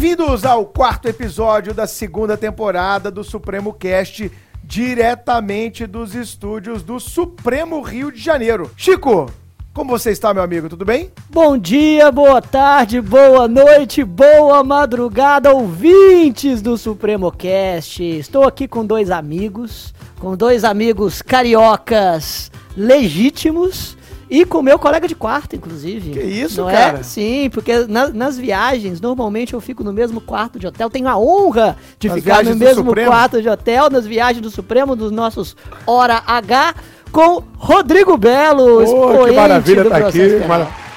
Bem-vindos ao quarto episódio da segunda temporada do Supremo Cast, diretamente dos estúdios do Supremo Rio de Janeiro. Chico, como você está, meu amigo? Tudo bem? Bom dia, boa tarde, boa noite, boa madrugada, ouvintes do Supremo Cast. Estou aqui com dois amigos, com dois amigos cariocas legítimos e com meu colega de quarto, inclusive. Que isso, Não cara? É? Sim, porque na- nas viagens, normalmente eu fico no mesmo quarto de hotel. Tenho a honra de Nas ficar no mesmo quarto de hotel, nas viagens do Supremo, dos nossos Hora H, com Rodrigo Belo, Pô, que maravilha do tá aqui.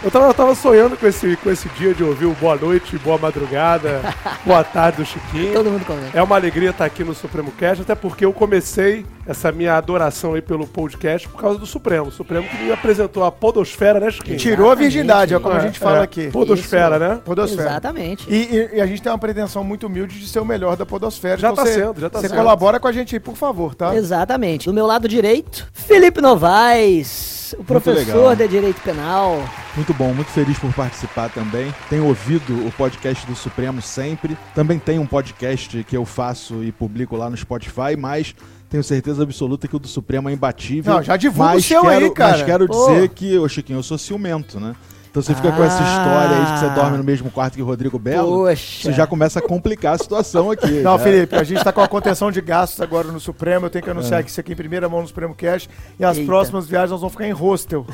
Eu tava, eu tava sonhando com esse, com esse dia de ouvir o boa noite, boa madrugada, boa tarde do Chiquinho. Todo mundo comenta. É uma alegria estar aqui no Supremo Cast, até porque eu comecei essa minha adoração aí pelo podcast por causa do Supremo. O Supremo que me apresentou a podosfera, né, Chiquinho? Tirou a virgindade, é como a É, gente fala é, aqui. Podosfera, né? Podosfera. Exatamente. E, e- e a gente tem uma pretensão muito humilde de ser o melhor da podosfera. Já Então tá você- sendo, já tá Você sendo. colabora com a gente aí, por favor, tá? Exatamente. Do meu lado direito, Felipe Novaes, o professor de Direito Penal. Muito bom, muito feliz por participar também. Tenho ouvido o podcast do Supremo sempre. Também tem um podcast que eu faço e publico lá no Spotify, mas tenho certeza absoluta que o do Supremo é imbatível. Não, já divulga o seu quero, aí, cara. Mas quero Pô. dizer que, ô Chiquinho, eu sou ciumento, né? Então você fica com essa Ah. história aí de que você dorme no mesmo quarto que o Rodrigo Belo. Poxa. Você já começa a complicar a situação aqui. Não, né? Felipe, a gente tá com a contenção de gastos agora no Supremo. Eu tenho que anunciar que isso aqui em primeira mão no Supremo Cash. E as Eita. próximas viagens nós vamos ficar em hostel.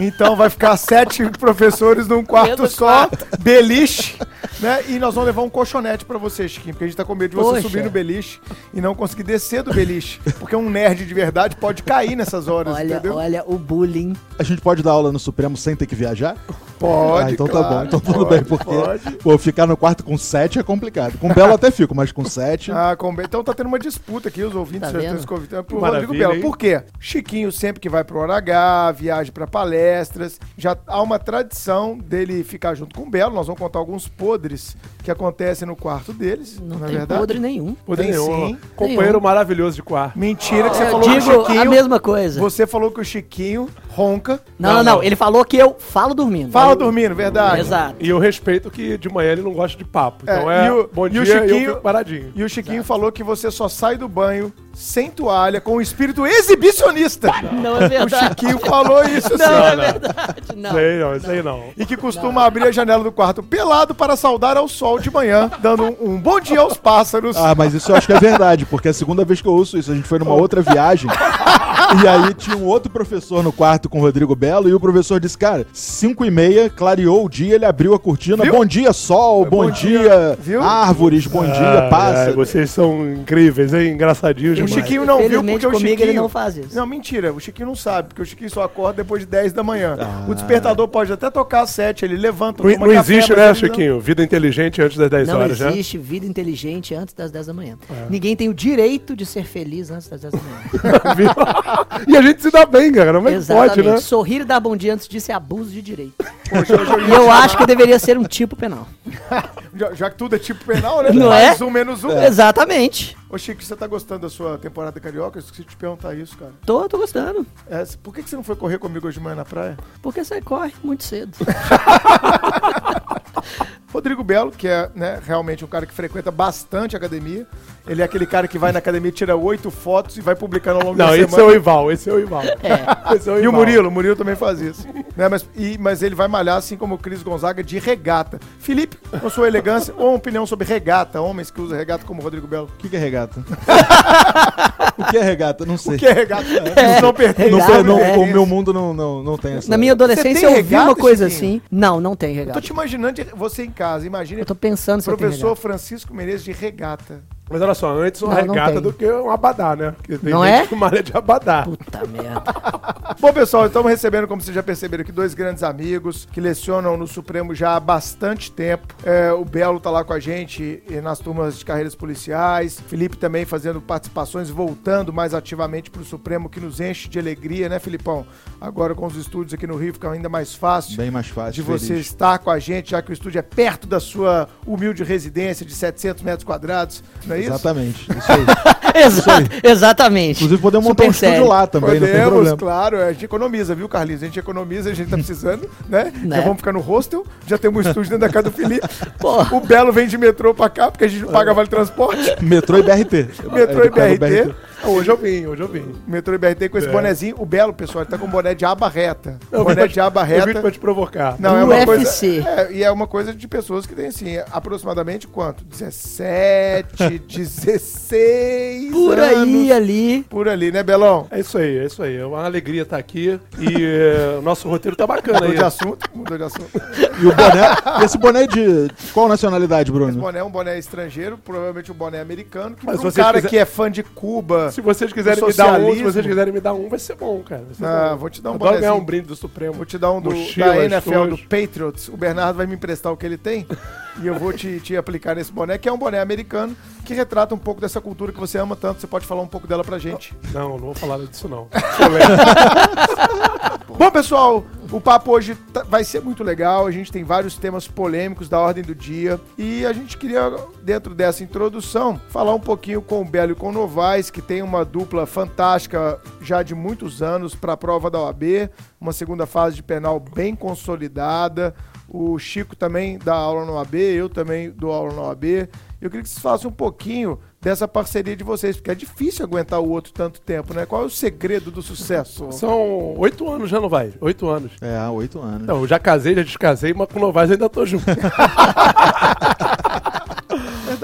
Então vai ficar sete professores num quarto só, beliche, né? E nós vamos levar um colchonete pra você, Chiquinho, porque a gente tá com medo de você Poxa. subir no beliche e não conseguir descer do beliche. Porque um nerd de verdade pode cair nessas horas, Olha, entendeu? olha o bullying. A gente pode dar aula no Supremo sem ter que viajar? Pode, Ah, então tá claro, bom, então tudo pode, bem, porque pode. pô, ficar no quarto com sete é complicado. Com Belo até fico, mas com sete. Ah, com... Então tá tendo uma disputa aqui, os ouvintes Tá estão se convidando pro Maravilha, Rodrigo Belo. hein? Por quê? Chiquinho sempre que vai pro Hora H, viaja pra palestras, já há uma tradição dele ficar junto com o Belo. Nós vamos contar alguns podres que acontecem no quarto deles, Não na tem é verdade. podre nenhum. Poder Tem nenhum. sim. Companheiro Nenhum. maravilhoso de quarto. Mentira que você Eu falou que o digo a Chiquinho... mesma coisa. Você falou que o Chiquinho ronca. Não, não, não, Ele falou que eu falo dormindo. Fala Eu- dormindo, verdade. Exato. E eu respeito que de manhã ele não gosta de papo. Então É, é, e o- bom e dia o e eu Chiquinho- fico paradinho. E o Chiquinho falou que você só sai do banho sem toalha, com o espírito exibicionista. Não é O verdade. Chiquinho falou isso, Não sim. é verdade, não. Sei não, sei não. e que costuma abrir a janela do quarto pelado para saudar ao sol de manhã, dando um, um bom dia aos pássaros. Ah, mas isso eu acho que é verdade, porque é a segunda vez que eu ouço isso. A gente foi numa outra viagem. E aí tinha um outro professor no quarto com o Rodrigo Belo. E o professor disse: Cara, 5 e meia, clareou o dia, ele abriu a cortina. Viu? Bom dia, sol, bom, Bom dia. dia, Viu? árvores, bom dia, Ai, ai, pássaros. vocês são incríveis, hein? Engraçadinhos O. Chiquinho não viu porque o Chiquinho... ele não faz isso. Não, mentira. O Chiquinho não sabe, porque o Chiquinho só acorda depois de 10 da manhã. Ah. O despertador pode até tocar às 7, ele levanta, Não, não café, existe, né, não- Chiquinho? Vida inteligente antes das 10 Não horas, né? existe vida inteligente antes das 10 da manhã. É. Ninguém tem o direito de ser feliz antes das 10 da manhã. E a gente se dá bem, cara. É que Exatamente. pode, né? Sorrir e dar bom dia antes disso é abuso de direito. Poxa, E eu acho que deveria ser um tipo penal. Já, já que tudo é tipo penal, né? Não Mais é? um, menos um. Exatamente. Ô, Chico, você tá gostando da sua temporada carioca? Eu esqueci de te perguntar isso, cara. Tô, tô gostando. É, por que, que você não foi correr comigo hoje de manhã na praia? Porque você corre muito cedo. Rodrigo Belo, que é né, realmente um cara que frequenta bastante a academia. Ele é aquele cara que vai na academia, tira oito fotos e vai publicando ao longo Não, da esse é semana. o Ival, esse é o Ival. É. Esse é E o Ival. Murilo, o Murilo também faz isso. né, mas, e- mas ele vai malhar assim como o Cris Gonzaga de regata. Felipe, com sua elegância, ou uma opinião sobre regata, homens que usam regata como o Rodrigo Belo. O que, que é regata? o que é regata? Não sei. O que é regata? Isso não pertence. Não, Regata, não, é. o meu mundo não, não, não tem essa. Na minha adolescência eu vi regata, uma coisa Chiquinho? assim. Não, não tem Eu tô regata. te imaginando de- você em casa. Imagina Eu tô pensando se professor. Francisco Menezes de regata. Mas olha só, antes uma Não, não regata tem. do que um abadá, né? Porque tem Não gente é? que malha de abadá. Puta merda. Bom, pessoal, estamos recebendo, como vocês já perceberam aqui, dois grandes amigos que lecionam no Supremo já há bastante tempo. É, o Belo tá lá com a gente nas turmas de carreiras policiais. Felipe também fazendo participações, voltando mais ativamente para o Supremo, que nos enche de alegria, né, Filipão? Agora com os estúdios aqui no Rio fica ainda mais fácil. Bem mais fácil. de você feliz. estar com a gente, já que o estúdio é perto da sua humilde residência de 700 metros quadrados, não é isso? Exatamente. Isso aí. Exato, exatamente. Inclusive podemos montar um estúdio lá também, não tem Podemos, problema. claro, a gente economiza, viu, Carlinhos? A gente economiza, a gente tá precisando, né? Né? Já vamos ficar no hostel, já temos um estúdio dentro da casa do Felipe. O Belo vem de metrô pra cá, porque a gente não paga vale transporte. Metrô e BRT. Metrô e É, BRT. Ah, hoje eu vim, hoje eu vim. Metrô BRT com esse É. bonezinho. O Belo, pessoal, ele tá com um boné de aba reta. Eu boné de aba Eu vim reta. pra te provocar. Não, é uma UFC. coisa. É, e é uma coisa de pessoas que tem assim, aproximadamente quanto? 17, 16. Por aí, anos. ali. Por ali, né, Belão? É isso aí, é isso aí. É uma alegria estar aqui. E eh, o nosso roteiro tá bacana Mudou aí. de assunto, mudou de assunto. E o boné. e esse boné de. Qual nacionalidade, Esse Bruno? boné é um boné estrangeiro, provavelmente um boné americano, que Mas pra um cara quiser- que é fã de Cuba. Se vocês quiserem Do me dar um, se vocês quiserem me dar um, vai ser bom, cara. Ser Ah, bom. vou te dar um Adoro ganhar um brinde do Supremo. Vou te dar um do, Mochila, da NFL, do estojo. Patriots. O Bernardo vai me emprestar o que ele tem e eu vou te, te aplicar nesse boné, que é um boné americano que retrata um pouco dessa cultura que você ama tanto. Você pode falar um pouco dela pra gente. Não, não vou falar disso não. Bom, pessoal, o papo hoje tá- vai ser muito legal. A gente tem vários temas polêmicos da ordem do dia. E a gente queria, dentro dessa introdução, falar um pouquinho com o Belo e com o Novaes, que tem uma dupla fantástica já de muitos anos para a prova da OAB. Uma segunda fase de penal bem consolidada. O Chico também dá aula na OAB, eu também dou aula na OAB. Eu queria que vocês falassem um pouquinho dessa parceria de vocês, porque é difícil aguentar o outro tanto tempo, né? Qual é o segredo do sucesso? São oito anos já não vai. Oito anos. É, oito anos. Não, eu já casei, já descasei, mas com o Novaes ainda tô junto.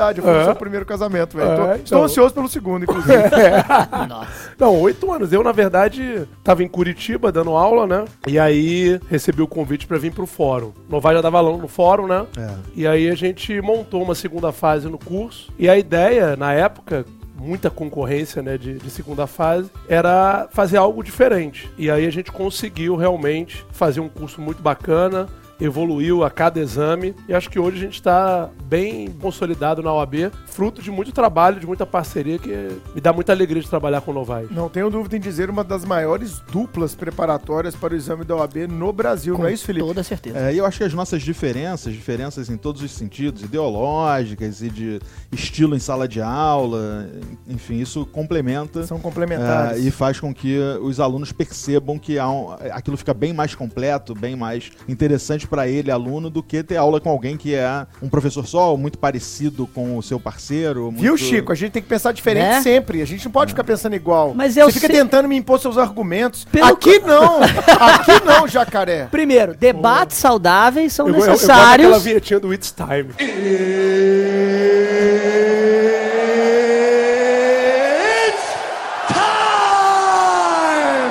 Verdade, foi o É. seu primeiro casamento, velho. É, Tô- então. Estou ansioso pelo segundo, inclusive. Nossa. Não, oito anos. Eu, na verdade, tava em Curitiba dando aula, né? E aí recebi o convite pra vir pro fórum. Novaes já dava aula no fórum, né? É. E aí a gente montou uma segunda fase no curso. E a ideia, na época, muita concorrência né, de, de segunda fase, era fazer algo diferente. E aí a gente conseguiu realmente fazer um curso muito bacana. Evoluiu a cada exame e acho que hoje a gente está bem consolidado na OAB, fruto de muito trabalho, de muita parceria que me dá muita alegria de trabalhar com o Novaes. Não tenho dúvida em dizer uma das maiores duplas preparatórias para o exame da OAB no Brasil, Com não é isso, Felipe? toda certeza. É, e eu acho que as nossas diferenças, diferenças em todos os sentidos, ideológicas e de estilo em sala de aula, enfim, isso complementa São é, complementares. e faz com que os alunos percebam que há um- aquilo fica bem mais completo, bem mais interessante para ele, aluno, do que ter aula com alguém que é um professor só, ou muito parecido com o seu parceiro. Viu, muito- Chico? A gente tem que pensar diferente Né? sempre. A gente não pode ficar pensando igual. Mas eu Você fica sei- tentando me impor seus argumentos. Pelo Aqui não! Aqui não, jacaré! Primeiro, debates saudáveis são Eu, eu, eu gosto necessários. daquela vinhetinha do It's Time.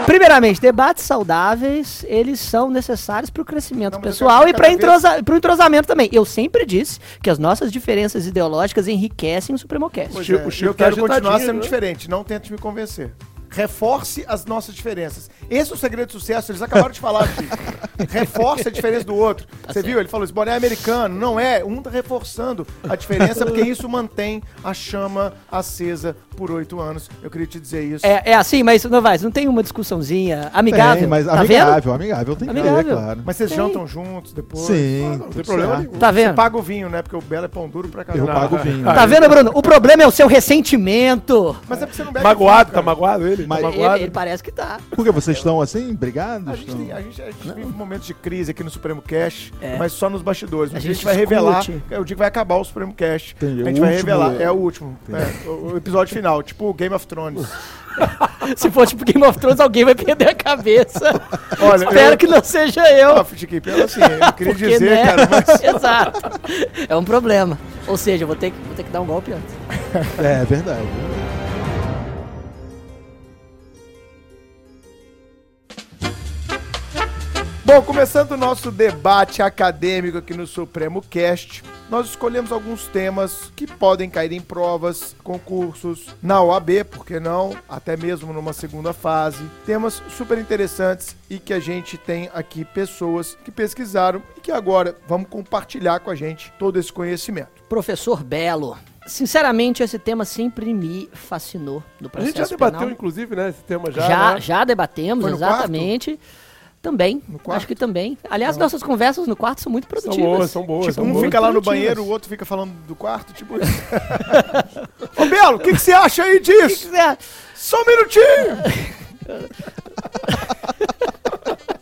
Primeiramente, debates saudáveis, eles são necessários para o crescimento Não, pessoal e para entrosa, o entrosamento também. Eu sempre disse que as nossas diferenças ideológicas enriquecem o Supremocast. É, o Chico eu tá quero continuar agitadinho, sendo né? diferente. Não tente me convencer. Reforce as nossas diferenças. Esse é o segredo do sucesso. Eles acabaram de falar, Chico. Reforce a diferença do outro. Tá Você viu? Ele falou: esse boné é americano. Não é. Um tá reforçando a diferença, porque isso mantém a chama acesa por oito anos. Eu queria te dizer isso. É, é assim, mas não vai, não tem uma discussãozinha amigável. Tem, mas tá vendo? amigável, amigável tem que ter, Amigável. claro. Mas vocês Tem. jantam juntos depois. Sim, não tudo tem problema nenhum. Tá Você vendo? paga o vinho, né? Porque o Belo é pão duro pra Eu caramba. pago o vinho. Tá vendo, Bruno? O problema é o seu ressentimento. Mas é porque você não bebe Magoado, vinho, tá magoado ele? Mas- tá Ele, ele parece que tá. Por que vocês estão assim, brigados? A gente, tem- a gente, a gente vive momentos de crise aqui no Supremo Cash, É. mas só nos bastidores. A a gente gente vai revelar. discute. É o dia que vai acabar o Supremo Cash. Entendi. A gente vai revelar. É o último. É, o, episódio final, tipo Game of Thrones. Se for tipo Game of Thrones, alguém vai perder a cabeça. Olha, Espero eu- que não seja eu. Ah, assim, eu queria Porque, dizer, né? cara, mas. Exato. É um problema. Ou seja, eu vou ter que, vou ter que dar um golpe antes. É verdade. Bom, começando o nosso debate acadêmico aqui no Supremo Cast, nós escolhemos alguns temas que podem cair em provas, concursos, na OAB, por que não? Até mesmo numa segunda fase. Temas super interessantes e que a gente tem aqui pessoas que pesquisaram e que agora vão compartilhar com a gente todo esse conhecimento. Professor Belo. Sinceramente, esse tema sempre me fascinou no A processo gente já debateu, penal. inclusive, né, esse tema já. Já, né? já debatemos, exatamente. Também. No quarto? Acho que também. Aliás, nossas conversas no quarto são muito São produtivas. boas, são boas. Tipo, são um boas. fica lá no banheiro, o outro fica falando do quarto, tipo isso. Ô, Belo, o que, que você acha aí disso? É, Só um minutinho!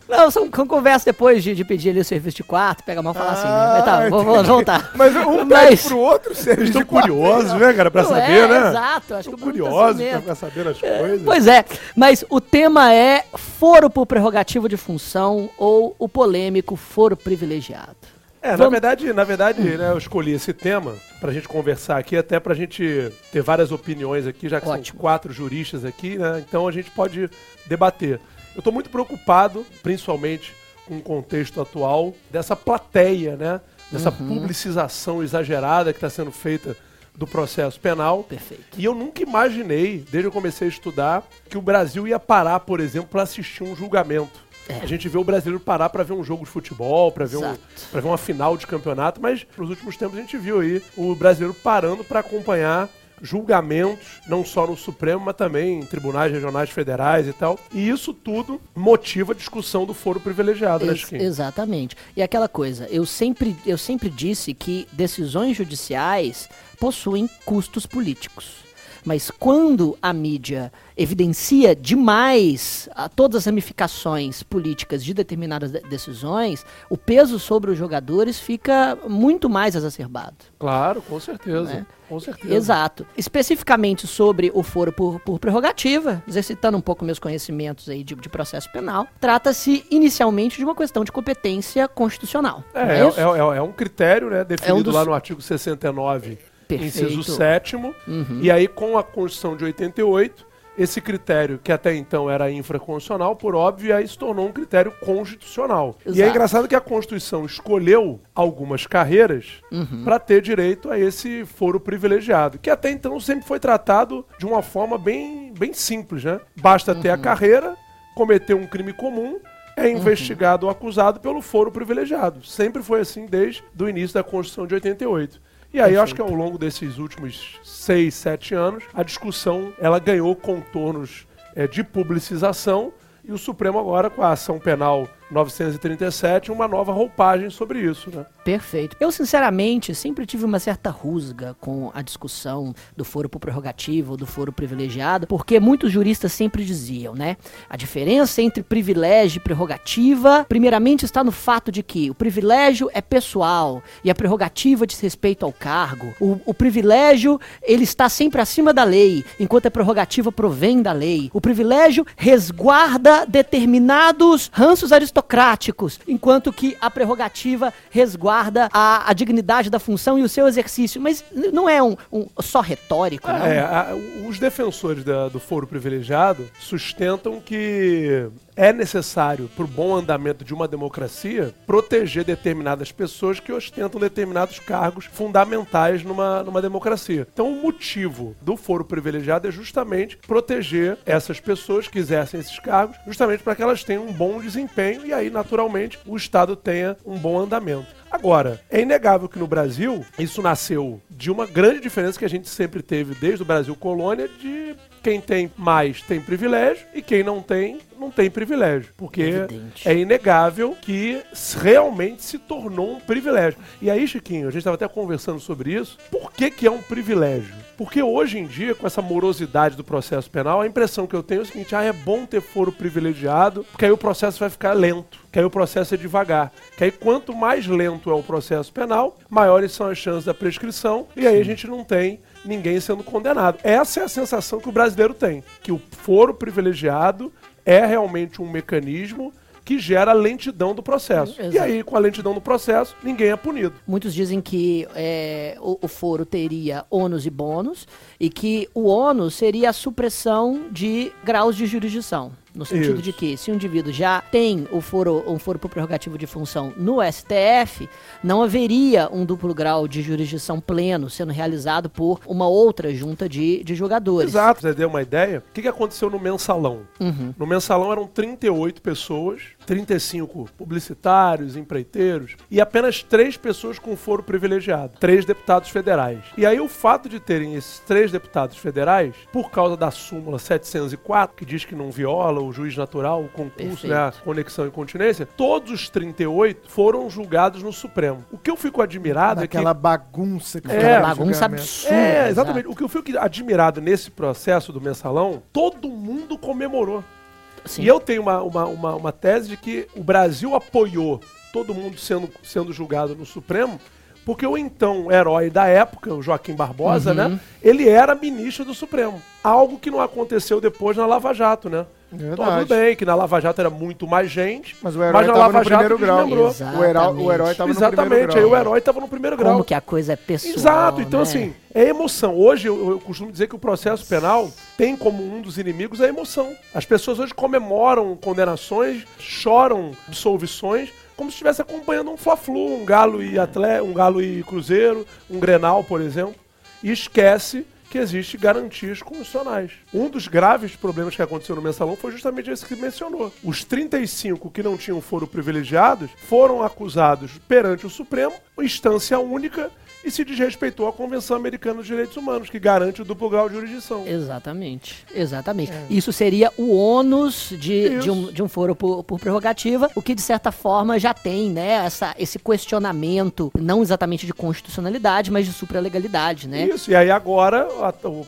Não, são, são conversas depois de, de pedir ali o serviço de quarto, pega mal e fala assim, né? Ah, Mas tá, vou, vou voltar. Mas um Mas- pede pro outro, serviço Estão de quarto. curiosos, né, cara, pra Não saber, é, né? Exato, acho que Estão o Bruno tá curiosos assim mesmo. pra saber as coisas. Pois é, mas o tema é foro por prerrogativa de função ou o polêmico foro privilegiado. É, na Vamos- verdade, na verdade, né, eu escolhi esse tema pra gente conversar aqui, até pra gente ter várias opiniões aqui, já que Ótimo. são quatro juristas aqui, né? Então a gente pode debater. Eu tô muito preocupado, principalmente com o contexto atual, dessa plateia, né? Dessa Uhum. publicização exagerada que está sendo feita do processo penal. Perfeito. E eu nunca imaginei, desde que eu comecei a estudar, que o Brasil ia parar, por exemplo, para assistir um julgamento. É. A gente vê o brasileiro parar para ver um jogo de futebol, para ver, um, ver uma final de campeonato, mas nos últimos tempos a gente viu aí o brasileiro parando para acompanhar julgamentos, não só no Supremo, mas também em tribunais regionais federais e tal. E isso tudo motiva a discussão do foro privilegiado, né, Ex- Chiquinho? exatamente. E aquela coisa, eu sempre, eu sempre disse que decisões judiciais possuem custos políticos. Mas quando a mídia evidencia demais a todas as ramificações políticas de determinadas de- decisões, o peso sobre os jogadores fica muito mais exacerbado. Claro, com certeza. Né? Com certeza. Exato. Especificamente sobre o foro por, por prerrogativa, exercitando um pouco meus conhecimentos aí de, de processo penal, trata-se inicialmente de uma questão de competência constitucional. É, é, é- é- é um critério, né, definido dos- lá no artigo 69, Perfeito. inciso 7 Uhum. e aí com a Constituição de 88, esse critério, que até então era infraconstitucional, por óbvio, aí se tornou um critério constitucional. E é Exato. engraçado que a Constituição escolheu algumas carreiras Uhum. para ter direito a esse foro privilegiado, que até então sempre foi tratado de uma forma bem, bem simples, né? Basta ter Uhum. a carreira, cometer um crime comum, é investigado ou acusado pelo foro privilegiado. Sempre foi assim desde o início da Constituição de 88. E aí, eu acho que ao longo desses últimos seis, sete anos, a discussão ela ganhou contornos é, de publicização e o Supremo agora, com a ação penal 937, uma nova roupagem sobre isso, né? Perfeito. Eu, sinceramente, sempre tive uma certa rusga com a discussão do foro por prerrogativa ou do foro privilegiado, porque muitos juristas sempre diziam, né? A diferença entre privilégio e prerrogativa, primeiramente, está no fato de que o privilégio é pessoal e a prerrogativa diz respeito ao cargo. O, o privilégio, ele está sempre acima da lei, enquanto a prerrogativa provém da lei. O privilégio resguarda determinados ranços enquanto que a prerrogativa resguarda a, a dignidade da função e o seu exercício. Mas não é um, um só retórico, não? É, a- os defensores da- do foro privilegiado sustentam que é necessário, para o bom andamento de uma democracia, proteger determinadas pessoas que ostentam determinados cargos fundamentais numa, numa democracia. Então, o motivo do foro privilegiado é justamente proteger essas pessoas que exercem esses cargos, justamente para que elas tenham um bom desempenho e aí, naturalmente, o Estado tenha um bom andamento. Agora, é inegável que no Brasil isso nasceu de uma grande diferença que a gente sempre teve desde o Brasil colônia de quem tem mais tem privilégio e quem não tem não tem privilégio, porque Evidente. é inegável que realmente se tornou um privilégio. E aí, Chiquinho, a gente estava até conversando sobre isso. Por que que é um privilégio? Porque hoje em dia, com essa morosidade do processo penal, a impressão que eu tenho é o seguinte: ah, é bom ter foro privilegiado, porque aí o processo vai ficar lento, que aí o processo é devagar. Que aí quanto mais lento é o processo penal, maiores são as chances da prescrição, e aí a gente não tem ninguém sendo condenado. Essa é a sensação que o brasileiro tem, que o foro privilegiado é realmente um mecanismo que gera lentidão do processo. E aí, com a lentidão do processo, ninguém é punido. Muitos dizem que é, o, o foro teria ônus e bônus e que o ônus seria a supressão de graus de jurisdição. No sentido Isso. de que, se o indivíduo já tem o foro, um foro por prerrogativo de função no STF, não haveria um duplo grau de jurisdição pleno sendo realizado por uma outra junta de, de jogadores. Exato, você ter uma ideia, o que, que aconteceu no mensalão? Uhum. No mensalão eram 38 pessoas, 35 publicitários, empreiteiros, e apenas três pessoas com foro privilegiado, três deputados federais. E aí o fato de terem esses três deputados federais, por causa da súmula 704, que diz que não viola o juiz natural, o concurso, né, a conexão e continência, todos os 38 foram julgados no Supremo. O que eu fico admirado é que bagunça que É, foi bagunça absurda. É, exatamente. O que eu fico admirado nesse processo do mensalão, todo mundo comemorou. Sim. E eu tenho uma, uma, uma, uma tese de que o Brasil apoiou todo mundo sendo, sendo julgado no Supremo, porque o então herói da época, o Joaquim Barbosa, Uhum. né? Ele era ministro do Supremo. Algo que não aconteceu depois na Lava Jato, né? Verdade. Tudo bem, que na Lava Jato era muito mais gente. Mas o herói na tava Lava no primeiro Jato grau. O herói, o herói tava no Exatamente, primeiro grau. aí o herói tava no primeiro grau. Como que a coisa é pessoal. Exato, então né? assim, é emoção. Hoje eu, eu costumo dizer que o processo penal tem como um dos inimigos a emoção. As pessoas hoje comemoram condenações, choram absolvições, como se estivesse acompanhando um Fla-Flu, um Galo e Atlé, um Galo e Cruzeiro, um Grenal, por exemplo, e esquece que existe garantias constitucionais. Um dos graves problemas que aconteceu no mensalão foi justamente esse que mencionou. Os 35 que não tinham foro privilegiados foram acusados perante o Supremo, instância única, e se desrespeitou a Convenção Americana dos Direitos Humanos, que garante o duplo grau de jurisdição. Exatamente, exatamente. Isso seria o ônus de, de, um, de um foro por, por prerrogativa, o que de certa forma já tem, né, essa, esse questionamento, não exatamente de constitucionalidade, mas de supralegalidade, né? Isso, e aí agora,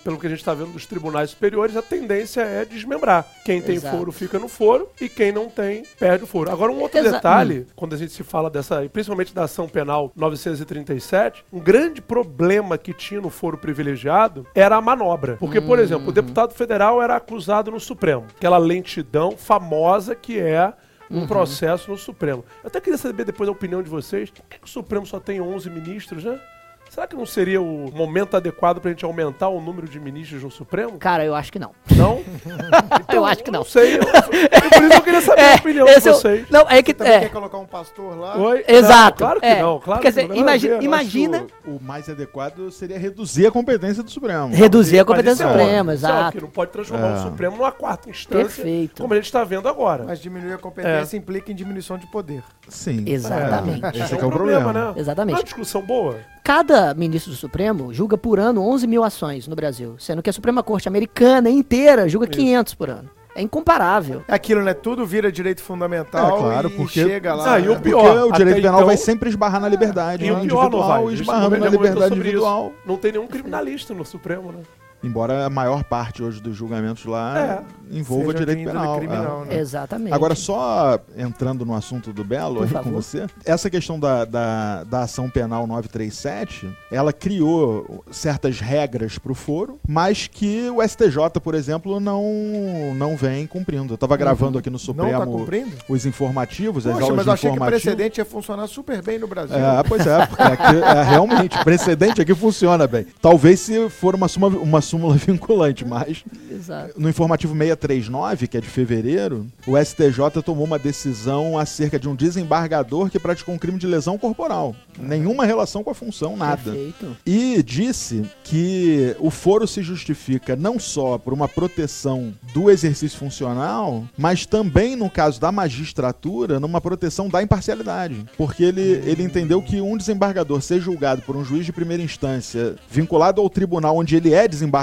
pelo que a gente está vendo dos tribunais superiores, a tendência é desmembrar. Quem tem Exato. foro fica no foro e quem não tem, perde o foro. Agora, um outro Exa- detalhe, quando a gente se fala dessa, principalmente da ação penal 937, um grande problema que tinha no foro privilegiado era a manobra. Porque, por exemplo, o deputado federal era acusado no Supremo. Aquela lentidão famosa que é um processo no Supremo. Eu até queria saber depois a opinião de vocês. Por que que o Supremo só tem 11 ministros, né? Será que não seria o momento adequado pra gente aumentar o número de ministros no Supremo? Cara, eu acho que não. Não? eu acho que não. Não sei. Eu, eu- por isso eu queria saber a opinião de é vocês. Não, é que. Também É, quer colocar um pastor lá? Oi? Exato. Não, claro que É. não. Claro Quer que dizer, não, nada a imagi- ver. imagina- que O, o mais adequado seria reduzir a competência do Supremo. reduzir a competência é é óbvio, exato. que não pode transformar É. o Supremo numa quarta instância, Perfeito. como a gente está vendo agora. Mas diminuir a competência implica em diminuição de poder. Sim. Exatamente. É, esse é, que é o problema. né? Exatamente. É uma discussão boa. Cada ministro do Supremo julga por ano 11 mil ações no Brasil, sendo que a Suprema Corte Americana inteira julga 500 por ano. É incomparável. É aquilo, né? Tudo vira direito fundamental É, claro, porque- chega lá. Ah, e o né? pior, Porque o direito até penal então- vai sempre esbarrar na liberdade E o né, pior não vai. individual, A gente esbarrando na liberdade individual. isso. Não tem nenhum criminalista no Supremo, né? Embora a maior parte hoje dos julgamentos lá envolva Seja de direito penal. criminal, é. né? Exatamente. Agora, só entrando no assunto do Belo aí com você, essa questão da, da, da ação penal 937, ela criou certas regras para o foro, mas que o STJ, por exemplo, não, não vem cumprindo. Eu estava gravando aqui no Uhum. Não tá Supremo cumprindo? os informativos, as Poxa, aulas mas eu achei que informativo. precedente ia funcionar super bem no Brasil. É, pois é, porque aqui, é, realmente, precedente aqui funciona bem. Talvez se for uma, suma, uma súmula vinculante, mas Exato. no informativo 639, que é de fevereiro, o STJ tomou uma decisão acerca de um desembargador que praticou um crime de lesão corporal. Nenhuma relação com a função, nada. Perfeito. E disse que o foro se justifica não só por uma proteção do exercício funcional, mas também, no caso da magistratura, numa proteção da imparcialidade. Porque ele, ele entendeu que um desembargador ser julgado por um juiz de primeira instância vinculado ao tribunal onde ele é desembargador,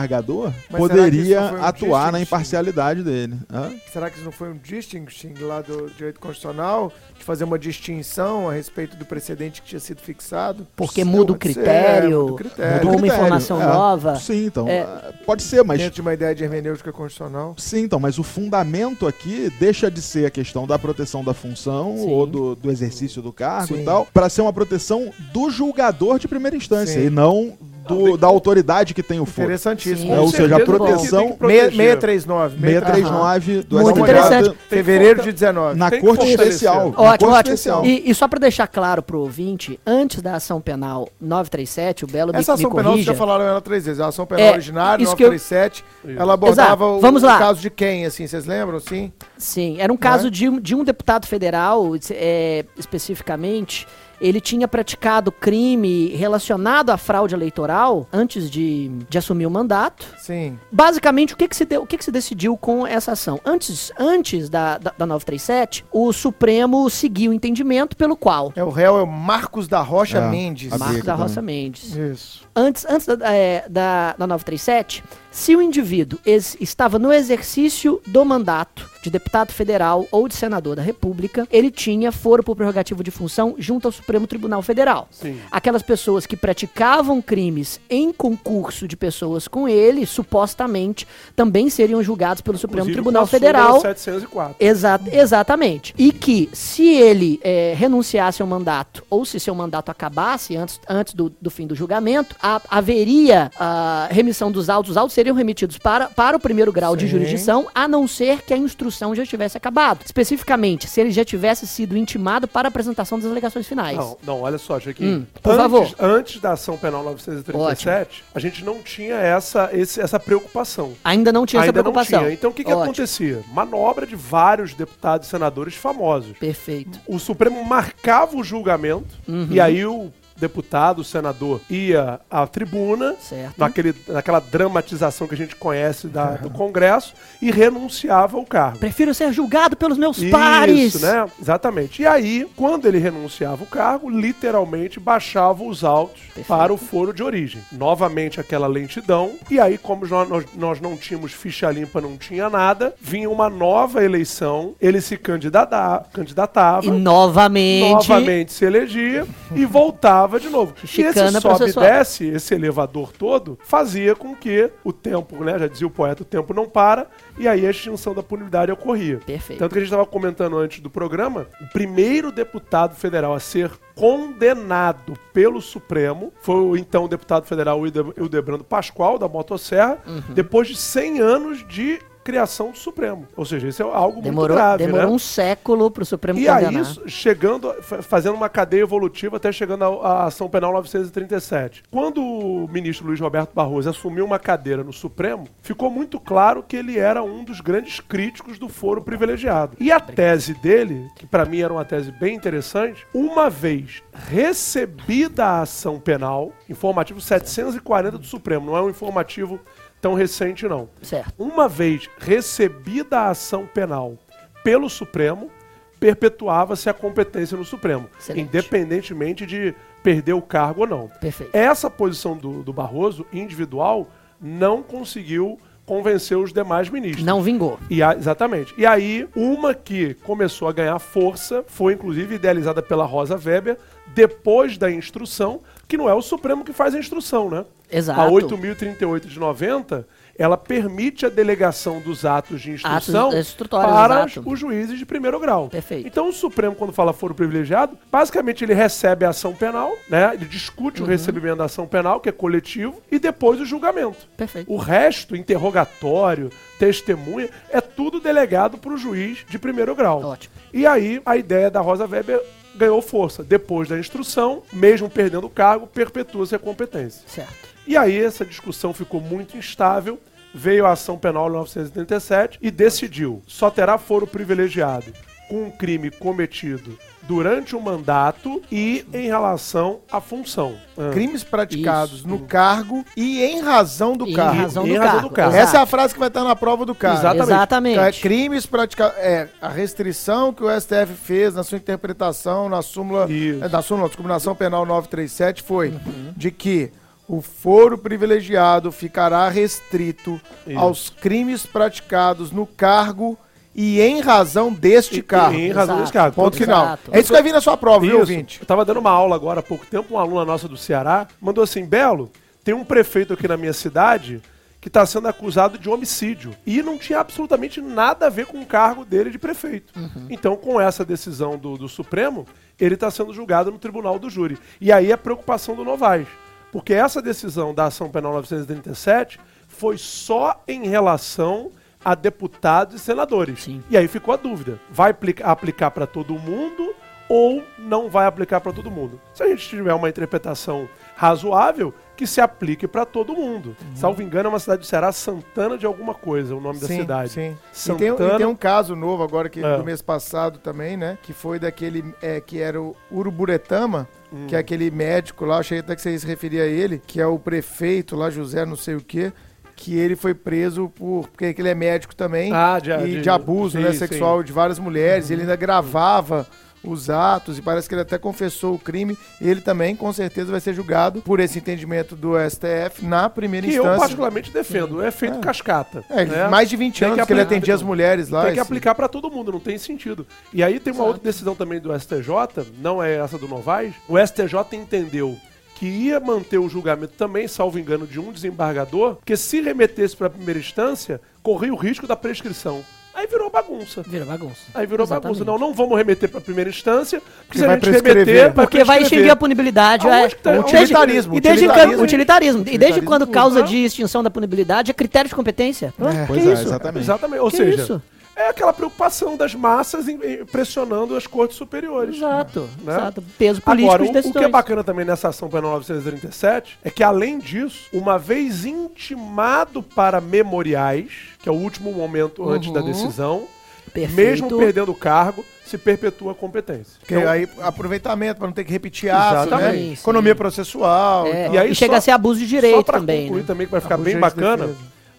Mas poderia um atuar na imparcialidade dele. Hã? Será que isso não foi um distinguishing lá do direito constitucional? De fazer uma distinção a respeito do precedente que tinha sido fixado? Porque muda o ser, critério, muda o critério. mudou uma Critério, informação é. nova. Sim, então. É. ah, Pode ser, mas Dentro de uma ideia de hermenêutica constitucional. Sim, então, mas o fundamento aqui deixa de ser a questão da proteção da função Sim. ou do, do exercício do cargo Sim. e tal, para ser uma proteção do julgador de primeira instância Sim. e não do, da autoridade que tem o foro. Interessantíssimo. Sim. É, ou seja, a proteção tem que proteger. 639. 639 do Muito interessante. Fevereiro de 19. na Corte. Especial. Ótimo, Corte ótimo. Especial. E, e só pra deixar claro pro ouvinte, antes da ação penal 937, o Belo me, Essa ação me penal, vocês já falaram ela três vezes. A ação penal É, originária, isso que eu- 937, Isso. ela abordava Exato. o, Vamos o lá. caso de quem, assim, vocês lembram, sim? Sim, era um caso de, um- de um deputado federal, é, especificamente. Ele tinha praticado crime relacionado à fraude eleitoral antes de, de assumir o mandato. Sim. Basicamente, o que, que, se, deu, o que, que se decidiu com essa ação? Antes, antes da, da, da 937, o Supremo seguiu o entendimento pelo qual É, o réu é o Marcos da Rocha É, Mendes. Marcos da também. Roça Mendes. Isso. Antes, antes da, é, da, da 937, se o indivíduo ex- estava no exercício do mandato de deputado federal ou de senador da República, ele tinha foro por prerrogativo de função junto ao Supremo Tribunal Federal. Sim. Aquelas pessoas que praticavam crimes em concurso de pessoas com ele, supostamente, também seriam julgados pelo Supremo Inclusive Tribunal Federal 704. Exa exatamente. E que se ele é, renunciasse ao mandato, ou se seu mandato acabasse antes, antes do, do fim do julgamento, a- haveria a remissão dos autos. Os autos seriam remetidos para, para o primeiro grau de Sim. jurisdição, a não ser que a instrução já tivesse acabado. Especificamente, se ele já tivesse sido intimado para a apresentação das alegações finais. Não, não, olha só, Chiquinho. Hum, por antes, favor. Antes da ação penal 937, a gente não tinha essa, esse- essa preocupação. Ainda não tinha essa Ainda não preocupação. tinha. Então o que, que Ótimo. acontecia? Manobra de vários deputados e senadores famosos. Perfeito. O Supremo marcava o julgamento Uhum. e aí o deputado, senador, ia à tribuna, Certo. naquele, naquela dramatização que a gente conhece da- do Congresso, e renunciava ao cargo. Prefiro ser julgado pelos meus pares. Isso, né? Exatamente. E aí, quando ele renunciava o cargo, literalmente baixava os autos Perfeito. para o foro de origem. Novamente aquela lentidão. E aí, como nós, nós, nós não tínhamos ficha limpa, não tinha nada, vinha uma nova eleição, ele se candidata, candidatava. E novamente. Novamente se elegia e voltava de novo. e Chicana esse sobe e desce, esse elevador todo, fazia com que o tempo, né? Já dizia o poeta, o tempo não para, e aí a extinção da punidade ocorria. Perfeito. Tanto que a gente estava comentando antes do programa, o primeiro deputado federal a ser condenado pelo Supremo foi o então deputado federal Hilde- Hildebrando Pascoal, da Motosserra, Uhum. depois de 100 anos de criação do Supremo. Ou seja, isso é algo Demorou, muito grave, demorou né? um século pro Supremo E condenar. aí, chegando, fa- fazendo uma cadeia evolutiva até chegando à à ação penal 937. Quando o ministro Luiz Roberto Barroso assumiu uma cadeira no Supremo, ficou muito claro que ele era um dos grandes críticos do foro privilegiado. E a tese dele, que para mim era uma tese bem interessante, uma vez recebida a ação penal, informativo 740 do Supremo, não é um informativo tão recente não. Certo. Uma vez recebida a ação penal pelo Supremo, perpetuava-se a competência no Supremo, Excelente. independentemente de perder o cargo ou não. Perfeito. Essa posição do, do Barroso, individual, não conseguiu convencer os demais ministros. Não vingou. E a- exatamente. E aí, uma que começou a ganhar força foi inclusive idealizada pela Rosa Weber depois da instrução, que não é o Supremo que faz a instrução, né? Exato. A 8.038 de 90, ela permite a delegação dos atos de instrução Atos para exato. os juízes de primeiro grau. Perfeito. Então o Supremo, quando fala foro privilegiado, basicamente ele recebe a ação penal, né? Ele discute Uhum. o recebimento da ação penal, que é coletivo, e depois o julgamento. Perfeito. O resto, interrogatório, testemunha, é tudo delegado para o juiz de primeiro grau. Ótimo. E aí a ideia da Rosa Weber ganhou força. Depois da instrução, mesmo perdendo o cargo, perpetua-se a competência. Certo. E aí essa discussão ficou muito instável. Veio a ação penal em 1987 e decidiu só terá foro privilegiado com um crime cometido durante o mandato e em relação à função. Ah. Crimes praticados Isso. no cargo e em razão do E em cargo. razão Em do razão cargo. do cargo. exato. Essa é a frase que vai estar na prova do cargo. Exatamente. Então, é Exatamente. crimes praticados. É, a restrição que o STF fez na sua interpretação na súmula. É, na súmula, discriminação penal 937 foi Uhum. de que o foro privilegiado ficará restrito Isso. aos crimes praticados no cargo e em razão deste E- cargo. Em razão Exato. desse cargo. Ponto final. Exato. É isso que vai vir na sua prova, viu, Isso. ouvinte? Eu tava dando uma aula agora há pouco tempo, uma aluna nossa do Ceará mandou assim: Belo, tem um prefeito aqui na minha cidade que está sendo acusado de homicídio. E não tinha absolutamente nada a ver com o cargo dele de prefeito. Então, com essa decisão do, do Supremo, ele está sendo julgado no tribunal do júri. E aí a preocupação do Novaes. Porque essa decisão da ação penal 937 foi só em relação a deputados e senadores. Sim. E aí ficou a dúvida: vai aplica- aplicar para todo mundo ou não vai aplicar para todo mundo? Se a gente tiver uma interpretação razoável, que se aplique para todo mundo. Salvo engano, é uma cidade do Ceará, Santana de alguma coisa, o nome da Sim, cidade. sim. E Santana. tem, e tem um caso novo agora, que É. do mês passado também, né? Que foi daquele é, que era o Uruburetama, Hum. que é aquele médico lá, achei até que você se referia a ele, que é o prefeito lá, José não sei o quê, que ele foi preso por. Porque ele é médico também. Ah, de- e de, de- abuso né, sim, sexual de várias mulheres. e Ele ainda gravava os atos e parece que ele até confessou o crime. Ele também, com certeza, vai ser julgado por esse entendimento do STF na primeira Que eu instância. particularmente defendo. É feito cascata. É, né? mais de 20 Tem anos que que, ele atendia as mulheres lá. Tem que aplicar pra todo mundo, não tem sentido. E aí tem uma outra decisão também do STJ, não é essa do Novaes. O STJ entendeu que ia manter o julgamento também, salvo engano, de um desembargador, porque se remetesse pra primeira instância, corria o risco da prescrição. Aí virou bagunça. Vira bagunça. Aí virou Exatamente. bagunça. Não, não vamos remeter pra primeira instância, porque se a vai gente remeter, Porque vai extinguir a punibilidade. É. que tá- E desde- utilitarismo, E desde utilitarismo. quando, utilitarismo. E desde quando causa Não. de extinção da punibilidade é critério de competência. Ah, Pois que é, isso? exatamente. Exatamente. Ou Que seja, isso? É aquela preocupação das massas em- em- pressionando as cortes superiores. Exato, Né? exato. Peso político Agora, o, o que é bacana também nessa ação penal 937 é que, além disso, uma vez intimado para memoriais, que é o último momento antes da Uhum. decisão, Perfeito. mesmo perdendo o cargo, se perpetua a competência. Porque Então, aí aproveitamento para não ter que repetir ato, né? Exatamente. Economia processual. É, e E aí e chega só- a ser abuso de só direito pra também. concluir né? também, que vai ficar Abuso bem bacana.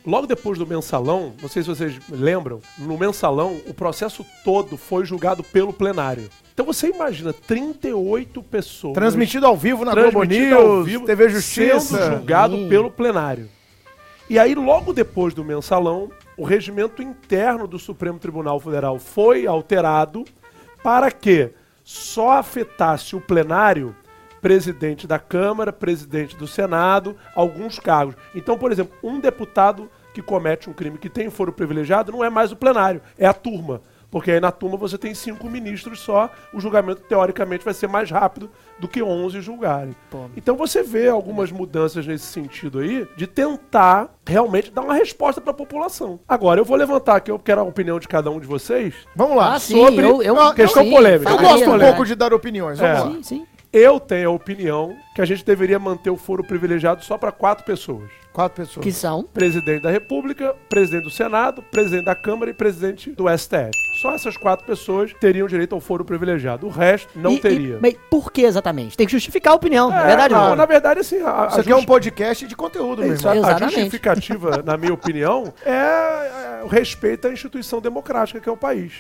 Logo depois do mensalão, não sei se vocês lembram, no mensalão, o processo todo foi julgado pelo plenário. Então você imagina 38 pessoas Transmitido ao vivo na Globo News, vivo, TV sendo Justiça. julgado Sim. pelo plenário. E aí, logo depois do mensalão, o regimento interno do Supremo Tribunal Federal foi alterado para que só afetasse o plenário presidente da Câmara, presidente do Senado, alguns cargos. Então, por exemplo, um deputado que comete um crime que tem foro privilegiado não é mais o plenário, é a turma. Porque aí na turma você tem cinco ministros só, o julgamento teoricamente vai ser mais rápido do que 11 julgarem. Pô. Então você vê algumas mudanças nesse sentido aí, de tentar realmente dar uma resposta para a população. Agora, eu vou levantar aqui, eu quero a opinião de cada um de vocês. Vamos lá. Ah, sim, sobre eu, eu, a questão sim, polêmica. Eu gosto um né? pouco de dar opiniões. Vamos É. lá. Sim, sim. Eu tenho a opinião que a gente deveria manter o foro privilegiado só para quatro pessoas. Quatro pessoas. Que são. Presidente da República, presidente do Senado, presidente da Câmara e presidente do STF. Só essas quatro pessoas teriam direito ao foro privilegiado. O resto não E- teria. E, mas por que exatamente? Tem que justificar a opinião, na É, verdade. não, não. na verdade, assim, a, a Isso aqui é um podcast de conteúdo, meu Isso, irmão. a- a justificativa, na minha opinião, é, é o respeito à instituição democrática que é o país.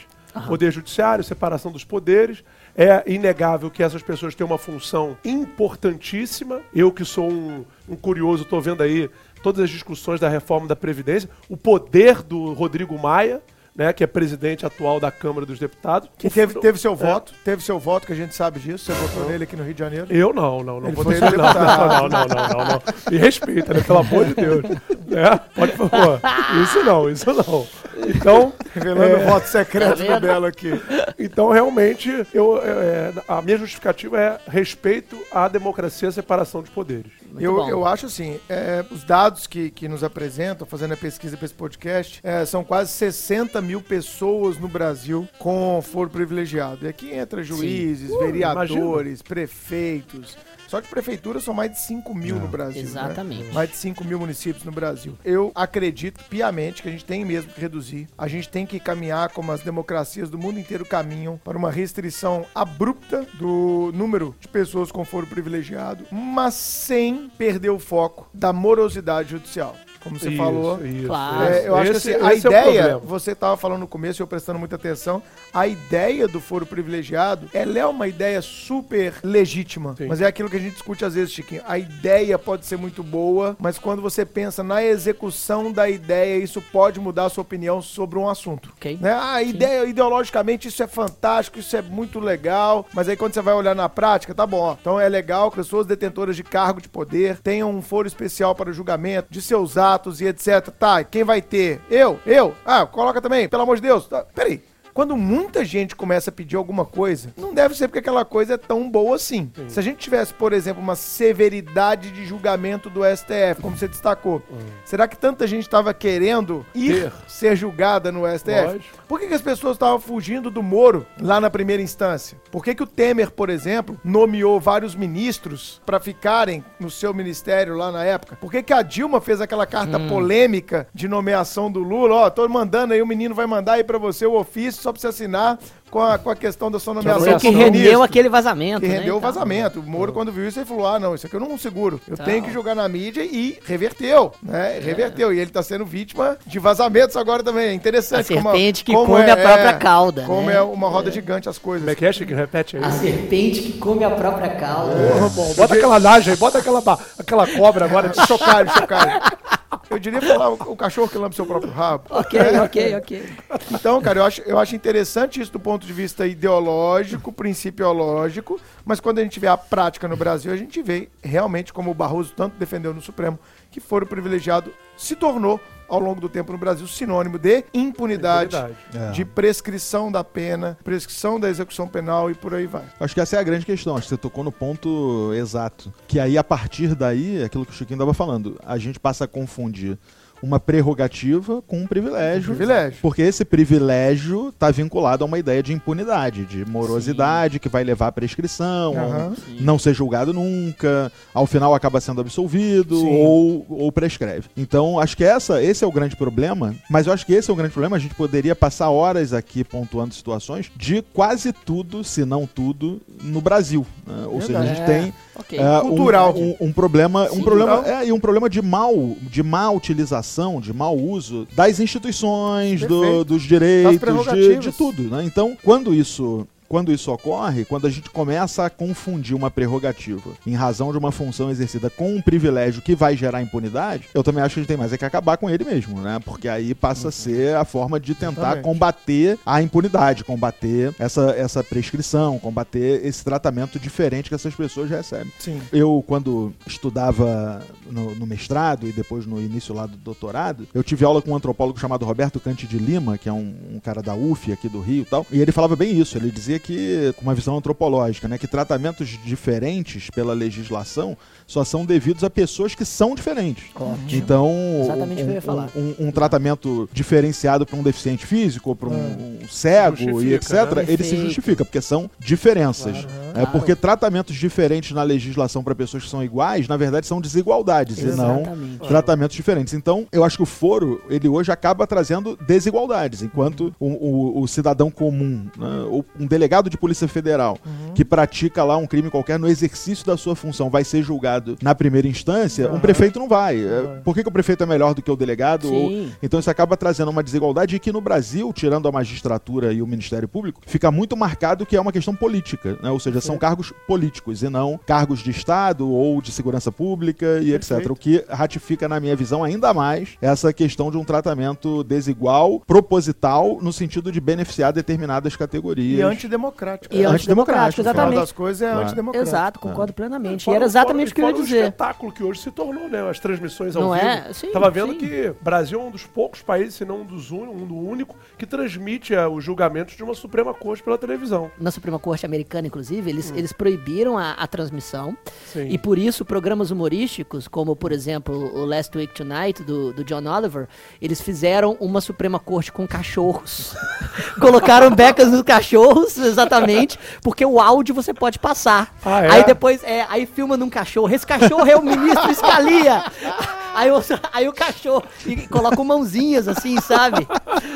Poder judiciário, separação dos poderes. É inegável que essas pessoas têm uma função importantíssima. Eu que sou um, um curioso, estou vendo aí todas as discussões da reforma da Previdência, o poder do Rodrigo Maia, né, que é presidente atual da Câmara dos Deputados. Que teve, teve seu é. voto, teve seu voto, que a gente sabe disso. Você votou nele aqui no Rio de Janeiro. Eu não, não, não Ele vou foi deixar. Não, deputado. não, não, não, não, não. Me respeita, né? Pelo amor de Deus. Né? Pode, por favor. Isso não, isso não. Então, Revelando É. o voto secreto Tá do? Belo aqui. então realmente, eu, é, a minha justificativa é respeito à democracia e à separação de poderes. Muito Eu, bom. eu acho assim, é, os dados que, que nos apresentam, fazendo a pesquisa para esse podcast, é, são quase 60 mil pessoas no Brasil com foro privilegiado. E aqui entra juízes, Uh, vereadores, prefeitos. Só de prefeitura são mais de 5 mil no Brasil. né? Exatamente. Mais de 5 mil municípios no Brasil. Eu acredito piamente que a gente tem mesmo que reduzir. A gente tem que caminhar como as democracias do mundo inteiro caminham para uma restrição abrupta do número de pessoas com foro privilegiado, mas sem perder o foco da morosidade judicial. Como você Isso, falou. isso, Claro. É, eu acho que Esse- assim, a é ideia, problema. você estava falando no começo, eu prestando muita atenção, a ideia do foro privilegiado, ela é uma ideia super legítima. Sim. Mas é aquilo que a gente discute às vezes, Chiquinho. A ideia pode ser muito boa, mas quando você pensa na execução da ideia, isso pode mudar a sua opinião sobre um assunto. Ok. Né? A ideia, ideologicamente, isso é fantástico, isso é muito legal, mas aí quando você vai olhar na prática, tá bom, ó. Então é legal que pessoas detentoras de cargo de poder tenham um foro especial para o julgamento de seus atos e etc. Tá, quem vai ter? Eu? Eu? Ah, coloca também, pelo amor de Deus. Tá, peraí. Quando muita gente começa a pedir alguma coisa, não deve ser porque aquela coisa é tão boa assim. Se a gente tivesse, por exemplo, uma severidade de julgamento do STF, como você destacou, será que tanta gente estava querendo ir Ter. ser julgada no STF? Lógico. Por que, que as pessoas estavam fugindo do Moro lá na primeira instância? Por que, que o Temer, por exemplo, nomeou vários ministros para ficarem no seu ministério lá na época? Por que, que a Dilma fez aquela carta polêmica de nomeação do Lula? Ó, tô mandando aí, o menino vai mandar aí para você o ofício só precisa assinar com a, com a questão da sua Foi nomeação. o que como rendeu ministro. aquele vazamento. Que né, rendeu o então. vazamento. O Moro, quando viu isso, ele falou: ah, não, isso aqui eu não seguro. Eu Então. tenho que jogar na mídia e reverteu, né? Reverteu. E ele tá sendo vítima de vazamentos agora também. É A interessante. como serpente que como come é- a própria é, cauda. Como né? é uma roda gigante as coisas. Como é que é, Chico? Repete aí. A serpente que come a própria cauda. Porra, bom, bota aquela laje aí, bota aquela, aquela cobra agora. Chocalho, chocalho. Eu diria falar o, cachorro que lambe seu próprio rabo. Ok, ok, ok. Então, cara, eu acho, eu acho interessante isso do ponto de vista ideológico, principiológico, mas quando a gente vê a prática no Brasil, a gente vê realmente como o Barroso tanto defendeu no Supremo, que foro privilegiado se tornou, ao longo do tempo no Brasil, sinônimo de impunidade, Impunidade. É. de prescrição da pena, prescrição da execução penal e por aí vai. Acho que essa é a grande questão. Acho que você tocou no ponto exato. Que aí, a partir daí, é aquilo que o Chiquinho estava falando, a gente passa a confundir uma prerrogativa com um privilégio. Privilégio. Porque esse privilégio está vinculado a uma ideia de impunidade, de morosidade, que vai levar à prescrição, a não ser julgado nunca, ao final acaba sendo absolvido Sim. ou, ou prescreve. Então, acho que essa, esse é o grande problema, mas eu acho que esse é o grande problema. A gente poderia passar horas aqui pontuando situações de quase tudo, se não tudo, no Brasil. né? Ou seja, a gente tem é, um- Cultural. Um, um problema, um Sim. problema, Cultural. é, e um problema de mal, de má utilização, de mau uso das instituições, do- dos direitos, de, de tudo, né? Então, quando isso quando isso ocorre, quando a gente começa a confundir uma prerrogativa em razão de uma função exercida com um privilégio que vai gerar impunidade, eu também acho que a gente tem mais é que acabar com ele mesmo, né? Porque aí passa a ser a forma de tentar Exatamente. combater a impunidade, combater essa, essa prescrição, combater esse tratamento diferente que essas pessoas recebem. Sim. Eu, quando estudava no, no mestrado e depois no início lá do doutorado, eu tive aula com um antropólogo chamado Roberto Cante de Lima, que é um, um cara da UF aqui do Rio e tal, e ele falava bem isso. Ele dizia que, com uma visão antropológica, né, que tratamentos diferentes pela legislação só são devidos a pessoas que são diferentes. Ótimo. Então, Exatamente o que eu ia um, falar. um- um tratamento diferenciado para um deficiente físico, para um, um cego e etc., né? ele se justifica, porque são diferenças. É Claro. porque tratamentos diferentes na legislação para pessoas que são iguais, na verdade, são desigualdades e não Exatamente. tratamentos diferentes. Então, eu acho que o foro, ele hoje acaba trazendo desigualdades, enquanto o, o- o cidadão comum, né, ou um delegado de polícia federal, que pratica lá um crime qualquer no exercício da sua função, vai ser julgado na primeira instância, um prefeito não vai. É, Por que, que o prefeito é melhor do que o delegado? Ou- então isso acaba trazendo uma desigualdade e que no Brasil, tirando a magistratura e o Ministério Público, fica muito marcado que é uma questão política, né? ou seja, são cargos políticos e não cargos de Estado ou de segurança pública e etc. Perfeito. O que ratifica, na minha visão, ainda mais essa questão de um tratamento desigual, proposital, no sentido de beneficiar determinadas categorias. E antidemocrático. E né? antidemocrático, exatamente. das coisas é Claro. antidemocrático. Exato, concordo plenamente. E Fora- era exatamente o que eu ia dizer. espetáculo que hoje se tornou, né? As transmissões ao Não vivo. é? Sim, Tava vendo sim. que o Brasil é um dos poucos países, se não um dos un... um do único, que transmite ah, os julgamentos de uma Suprema Corte pela televisão. Na Suprema Corte Americana, inclusive, eles, eles proibiram a, a transmissão. Sim. E por isso, programas humorísticos, como por exemplo o Last Week Tonight, do, do John Oliver, eles fizeram uma Suprema Corte com cachorros. Colocaram becas nos cachorros, exatamente, porque o áudio você pode passar. Ah, é? Aí depois, é, aí filma num cachorro. Esse cachorro é o ministro Scalia. Aí o, aí o cachorro e coloca mãozinhas assim, sabe?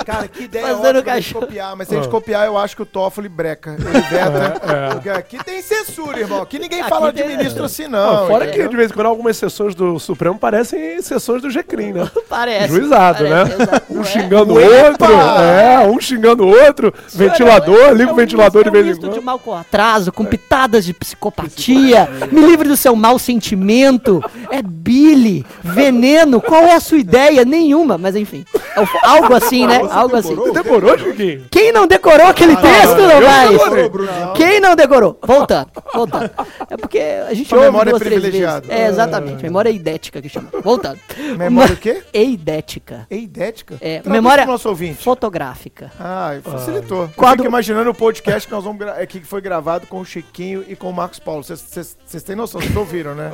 Cara, que ideia Fazendo ótima cachorro. copiar, mas se a gente Ah. copiar, eu acho que o Toffoli breca. Ele veta. Porque aqui tem censura, irmão. Aqui ninguém Aqui fala de tem- ministro assim, Não, fora entendeu? que de vez em quando algumas sessões do Supremo parecem sessões do GCRIM, né? Parece. Juizado, parece, né? exato. Um é? xingando o Epa! outro. É, um xingando o outro. Ventilador, É um liga o misto- ventilador é de um vez em quando. de mal com atraso, com pitadas de psicopatia. Me livre do seu mau sentimento. É Billy, veneno. Qual é a sua ideia? Nenhuma, mas enfim. É algo assim, né? Algo assim. Você decorou, Chiquinho? Quem não decorou aquele texto, não eu vai? decorei. Quem não decorou? Voltando, voltando. É porque a gente Sua ouve memória é duas, três vezes. privilegiada. É, exatamente. Memória idética que chama. Voltando. Memória o quê? Eidética. Eidética? É, Traduz memória nosso ouvinte. fotográfica. Ah, facilitou. Eu Quadro- fico imaginando o podcast que nós vamos gra- é, que foi gravado com o Chiquinho e com o Marcos Paulo. Vocês têm noção, vocês ouviram, né?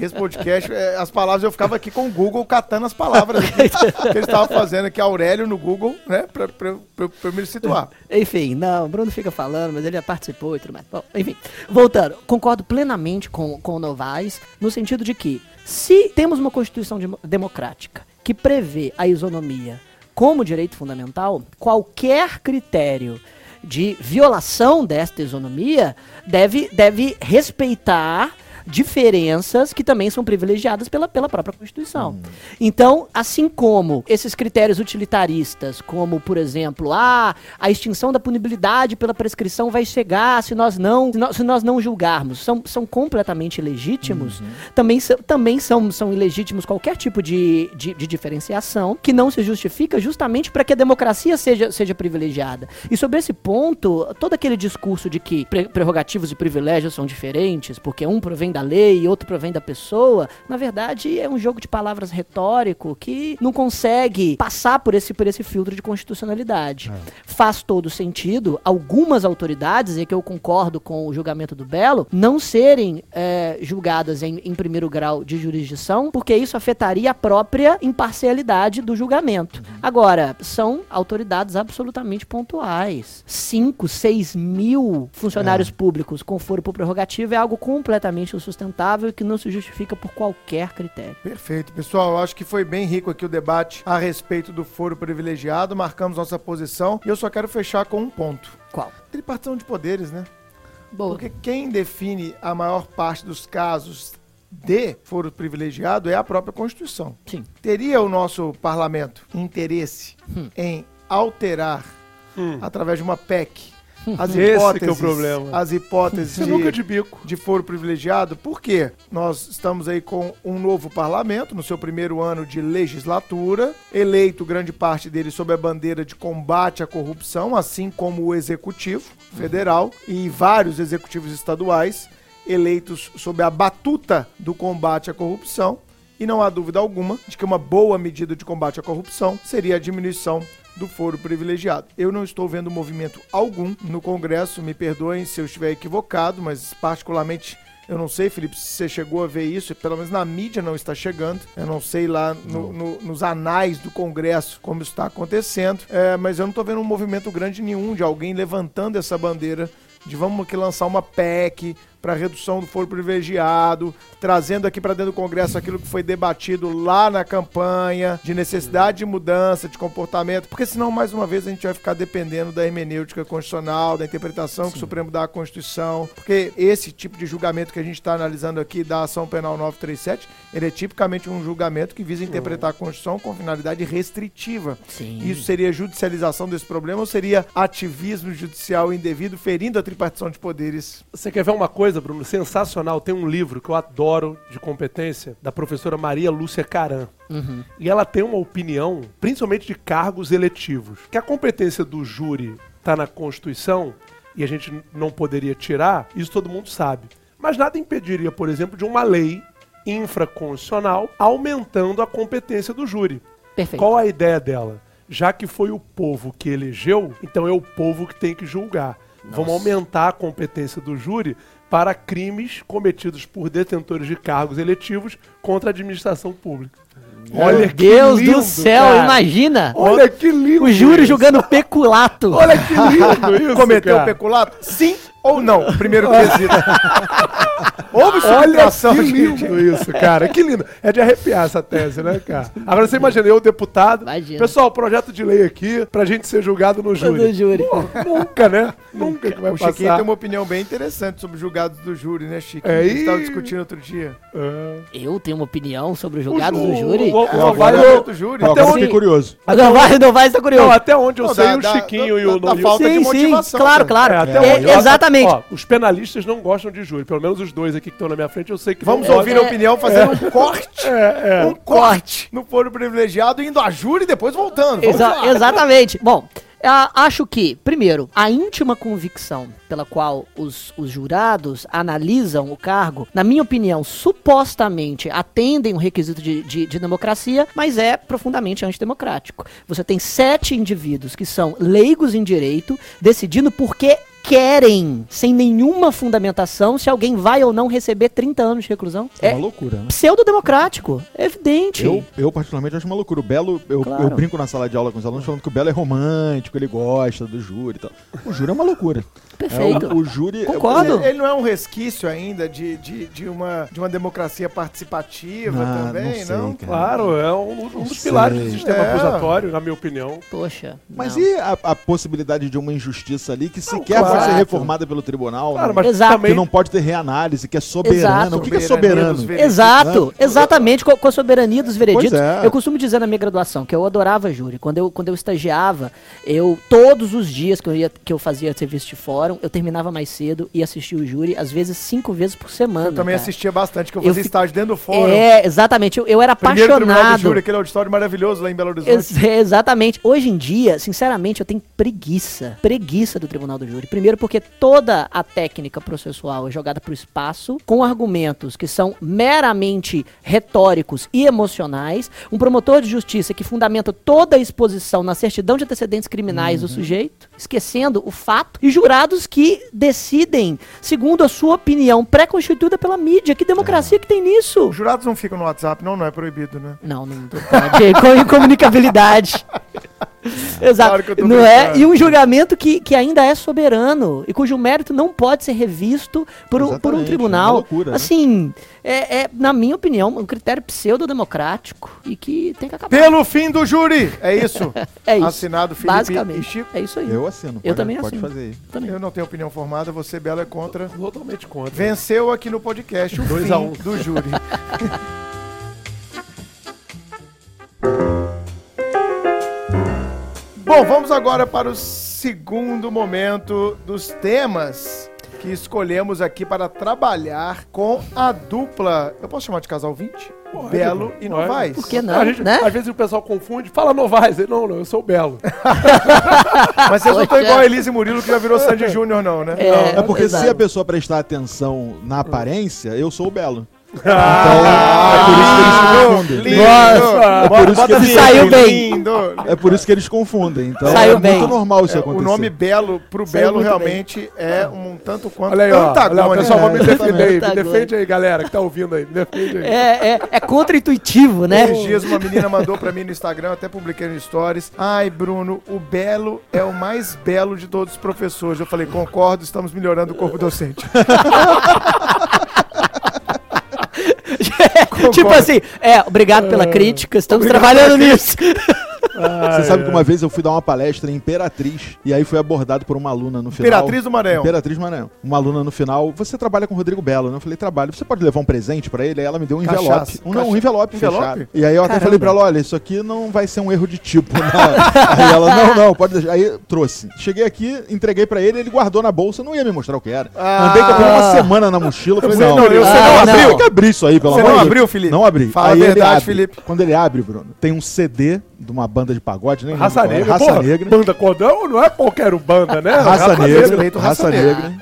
Esse podcast, é, as palavras, eu ficava aqui com o Google catando as palavras que eles estavam fazendo aqui, Aurélio no Google, né? Pra, pra, pra, pra me situar. Enfim, não, o Bruno fica falando, mas ele já participou e tudo mais. Bom, enfim, voltando, concordo plenamente com, com o Novaes, no sentido de que, se temos uma Constituição demo- democrática que prevê a isonomia como direito fundamental, qualquer critério de violação desta isonomia deve, deve respeitar diferenças que também são privilegiadas pela, pela própria Constituição. Hum. Então, assim como esses critérios utilitaristas, como, por exemplo, ah, a extinção da punibilidade pela prescrição vai chegar se nós não, se nós, se nós não julgarmos, são, são completamente ilegítimos, uhum. também, também são, são ilegítimos qualquer tipo de, de, de diferenciação que não se justifica justamente para que a democracia seja, seja privilegiada. E sobre esse ponto, todo aquele discurso de que prerrogativos e privilégios são diferentes, porque um provém da lei e outro provém da pessoa, na verdade é um jogo de palavras retórico que não consegue passar por esse, por esse filtro de constitucionalidade. É. Faz todo sentido algumas autoridades, e que eu concordo com o julgamento do Belo, não serem é, julgadas em, em primeiro grau de jurisdição, porque isso afetaria a própria imparcialidade do julgamento. Uhum. Agora, são autoridades absolutamente pontuais. 5, 6 mil funcionários é. públicos com foro por prerrogativa é algo completamente sustentável e que não se justifica por qualquer critério. Perfeito. Pessoal, eu acho que foi bem rico aqui o debate a respeito do foro privilegiado. Marcamos nossa posição e eu só quero fechar com um ponto. Qual? Tripartição de poderes, né? Boa. Porque quem define a maior parte dos casos de foro privilegiado é a própria Constituição. Sim. Teria o nosso parlamento interesse hum. em alterar, hum. através de uma PEC, as hipóteses, é o problema. As hipóteses de, de, bico. de foro privilegiado, porque nós estamos aí com um novo parlamento, no seu primeiro ano de legislatura, eleito grande parte dele sob a bandeira de combate à corrupção, assim como o executivo federal e vários executivos estaduais eleitos sob a batuta do combate à corrupção. E não há dúvida alguma de que uma boa medida de combate à corrupção seria a diminuição do foro privilegiado. Eu não estou vendo movimento algum no Congresso, me perdoem se eu estiver equivocado, mas particularmente eu não sei, Felipe, se você chegou a ver isso, pelo menos na mídia não está chegando. Eu não sei lá no, no, nos anais do Congresso como está acontecendo, é, mas eu não estou vendo um movimento grande nenhum de alguém levantando essa bandeira de vamos aqui lançar uma PEC para redução do foro privilegiado, trazendo aqui para dentro do Congresso aquilo que foi debatido lá na campanha, de necessidade de mudança, de comportamento, porque senão, mais uma vez, a gente vai ficar dependendo da hermenêutica constitucional, da interpretação Sim. que o Supremo dá à Constituição, porque esse tipo de julgamento que a gente está analisando aqui da ação penal 937, ele é tipicamente um julgamento que visa interpretar a Constituição com finalidade restritiva. Sim. Isso seria judicialização desse problema ou seria ativismo judicial indevido, ferindo a tripartição de poderes? Você quer ver uma coisa? Coisa, Bruno, sensacional. Tem um livro que eu adoro de competência, da professora Maria Lúcia Caran. Uhum. E ela tem uma opinião, principalmente de cargos eletivos, que a competência do júri está na Constituição e a gente não poderia tirar, isso todo mundo sabe. Mas nada impediria, por exemplo, de uma lei infraconstitucional aumentando a competência do júri. Perfeito. Qual a ideia dela? Já que foi o povo que elegeu, então é o povo que tem que julgar. Nossa. Vamos aumentar a competência do júri para crimes cometidos por detentores de cargos eletivos contra a administração pública. Olha Deus lindo, do céu, cara. imagina! Olha que lindo! O júri julgando peculato. Olha que lindo isso, Cometeu cara. peculato? Sim ou não? Primeiro quesito. Houve Olha que lindo isso, cara. Que lindo. É de arrepiar essa tese, né, cara? Agora você imagina, eu, deputado. Imagina. Pessoal, projeto de lei aqui pra gente ser julgado no júri. No júri. Pô, nunca, né? Nunca que vai o passar. O Chiquinho tem uma opinião bem interessante sobre julgados do júri, né, Chico? É, a gente estava discutindo outro dia. É. Eu tenho uma opinião sobre julgados do júri? O, o, o, o, do júri. Até onde curioso. Não vai, não vai, está curioso. Não, até onde eu sei, o Chiquinho e o... Da falta de motivação. claro, claro. Exatamente. Os penalistas não gostam de júri. Pelo menos os dois aqui que estão na minha frente, eu sei que Vamos ouvir a opinião, fazendo um corte. É, é. Um corte no foro privilegiado, indo a júri e depois voltando. Exa exatamente. Bom, acho que, primeiro, a íntima convicção pela qual os, os jurados analisam o cargo, na minha opinião, supostamente atendem o requisito de, de, de democracia, mas é profundamente antidemocrático. Você tem sete indivíduos que são leigos em direito, decidindo por que querem, sem nenhuma fundamentação, se alguém vai ou não receber 30 anos de reclusão. É É uma loucura, né? pseudo-democrático, é evidente. Eu, eu, particularmente, acho uma loucura. O Belo, eu, Claro. eu brinco na sala de aula com os alunos falando que o Belo é romântico, ele gosta do júri e tal. O júri é uma loucura. Perfeito. É, o, o júri. Concordo. Ele, ele não é um resquício ainda de, de, de, uma, de uma democracia participativa Ah, também, não sei, não? Claro, é um, um dos sei. pilares do sistema É. acusatório, na minha opinião. Poxa. Mas não. e a, a possibilidade de uma injustiça ali que sequer claro. Vai ser reformada pelo tribunal? Claro, né? mas Exato. Que também não pode ter reanálise, que é soberano. Exato. O que, que é Soberania soberano? dos veredictos. Exato, exatamente, com, com a soberania dos vereditos. É. Eu costumo dizer na minha graduação que eu adorava júri. Quando eu, quando eu estagiava, eu todos os dias que eu, ia, que eu fazia serviço de fórum, eu terminava mais cedo e assistia o júri, às vezes cinco vezes por semana. Eu também cara. assistia bastante, que eu Eu fazia fi- estágio dentro do fórum. É, exatamente. Eu, eu era Primeiro tribunal do apaixonado. júri, aquele auditório maravilhoso lá em Belo Horizonte. Ex- exatamente. Hoje em dia, sinceramente, eu tenho preguiça. Preguiça do Tribunal do Júri. Primeiro porque toda a técnica processual é jogada pro espaço, com argumentos que são meramente retóricos e emocionais. Um promotor de justiça que fundamenta toda a exposição na certidão de antecedentes criminais do sujeito, esquecendo o fato. E jurados que decidem segundo a sua opinião pré-constituída pela mídia. Que democracia que tem nisso? Os jurados não ficam no WhatsApp, não, não é proibido, né? Não, não pode. Com incomunicabilidade. Exato. Claro não é? E um julgamento que, que ainda é soberano e cujo mérito não pode ser revisto por, um- por um é uma tribunal. loucura, né? assim, é, é, na minha opinião, um critério pseudo-democrático e que tem que acabar. Pelo fim do júri! É isso. É isso. Assinado Felipe Basicamente. e Chico. É isso aí. Eu assino. Eu pode- também pode assino. fazer aí. também. Eu não tenho opinião formada, você, Belo, é contra. Totalmente contra. Venceu aqui no podcast o Dois fim a um. do júri. Bom, vamos agora para o segundo momento dos temas que escolhemos aqui para trabalhar com a dupla. Eu posso chamar de casal 20? Pode, Belo pode. e Novaes. Por que não, gente- né? Às vezes o pessoal confunde, fala Novaes. Eu, Não, não, eu sou o Belo. Mas vocês não estão igual a Elise Murilo que já virou Sandy Júnior, não, né? É, É porque exato. se a pessoa prestar atenção na aparência, eu sou o Belo. Ah, Então, é por isso que eles confundem. lindo. Nossa, É por isso que eles Saiu lindo, bem. lindo. É por isso que eles confundem. Então Saiu é bem. muito normal isso É, acontecer. o nome Belo pro Saiu Belo realmente é um tanto quanto Olha aí, ó. Olha, pessoal, vamos me É, defender aí. Me defende aí, galera, que tá ouvindo aí. Me defende aí. É, é, é contra-intuitivo, né? Esses dias uma menina mandou pra mim no Instagram, até publiquei no Stories. Ai, Bruno, o Belo é o mais belo de todos os professores. Eu falei, concordo, estamos melhorando o corpo docente. tipo assim, é, obrigado pela crítica, estamos trabalhando nisso. Você sabe que uma vez eu fui dar uma palestra em Imperatriz e aí fui abordado por uma aluna no final. Imperatriz do Maranhão. Imperatriz do Maranhão. Uma aluna no final, você trabalha com o Rodrigo Belo, né? Eu falei, trabalho. Você pode levar um presente pra ele? Aí ela me deu um Cachaça. envelope. Um, não, um envelope, Envelope? fechado. E aí eu até Caramba. falei pra ela, olha, isso aqui não vai ser um erro de tipo, né? aí ela, não, não, pode deixar. Aí trouxe. Cheguei aqui, entreguei pra ele, ele guardou na bolsa, não ia me mostrar o que era. Ah. Andei com uma semana na mochila. Falei, Você não, não- eu- você ah, não você abriu? Tem que abrir isso aí, pelo Você amor não de Deus. abriu, Felipe? Não abri. Fala a Aí ele verdade, abre. Felipe. Quando ele abre, Bruno, tem um CD de uma banda de pagode, né? Raça é Negra. Raça porra, Negra. Banda Cordão não é qualquer banda, né? Raça Negra, Respeito Raça Raça Negra.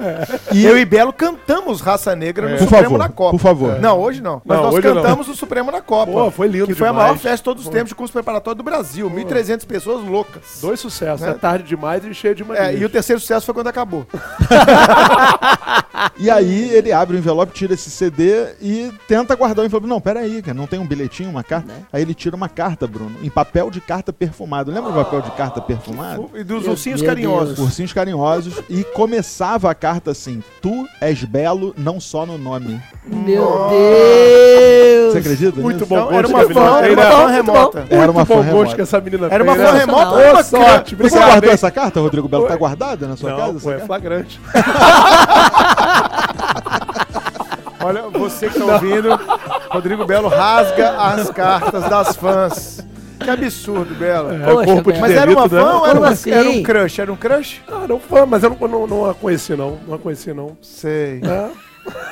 E eu e Belo cantamos Raça Negra no Por Supremo favor, na Copa. por favor. Não, hoje não. Mas Não, nós hoje não. cantamos o Supremo na Copa. Pô, foi lindo Que foi a demais. maior festa de todos os tempos de curso preparatório do Brasil. 1.300 pessoas loucas. Dois sucessos. Né? É tarde demais e cheio de mania. É, e o terceiro sucesso foi quando acabou. E aí ele abre o envelope, tira esse CD e tenta guardar o envelope. Não, pera aí, cara, não tem um bilhetinho, uma carta? Né? Aí ele tira uma carta, Bruno, em papel de carta perfumado. Lembra o papel de carta perfumado? E dos Meu ursinhos Deus. carinhosos. Ursinhos carinhosos. E começava a carta assim: Tu és belo, não só no nome. Meu Você Deus. acredita? Muito nisso? bom Então, era uma fã, era uma fã remota. Era uma Muito fã remota. que essa menina Era uma fã remota ou uma sorte. Você guardou essa carta, Rodrigo Belo? Tá guardada na sua Não, casa? é carta? flagrante. Olha, você que tá ouvindo, Rodrigo Belo rasga as cartas das fãs. Que absurdo, Belo. É, Poxa, corpo de. Mas era uma né? fã ou era, um- assim? era um crush? Era um crush? Ah, não fã, mas eu não, não, não a conheci, não. Não a conheci, não. Sei. É.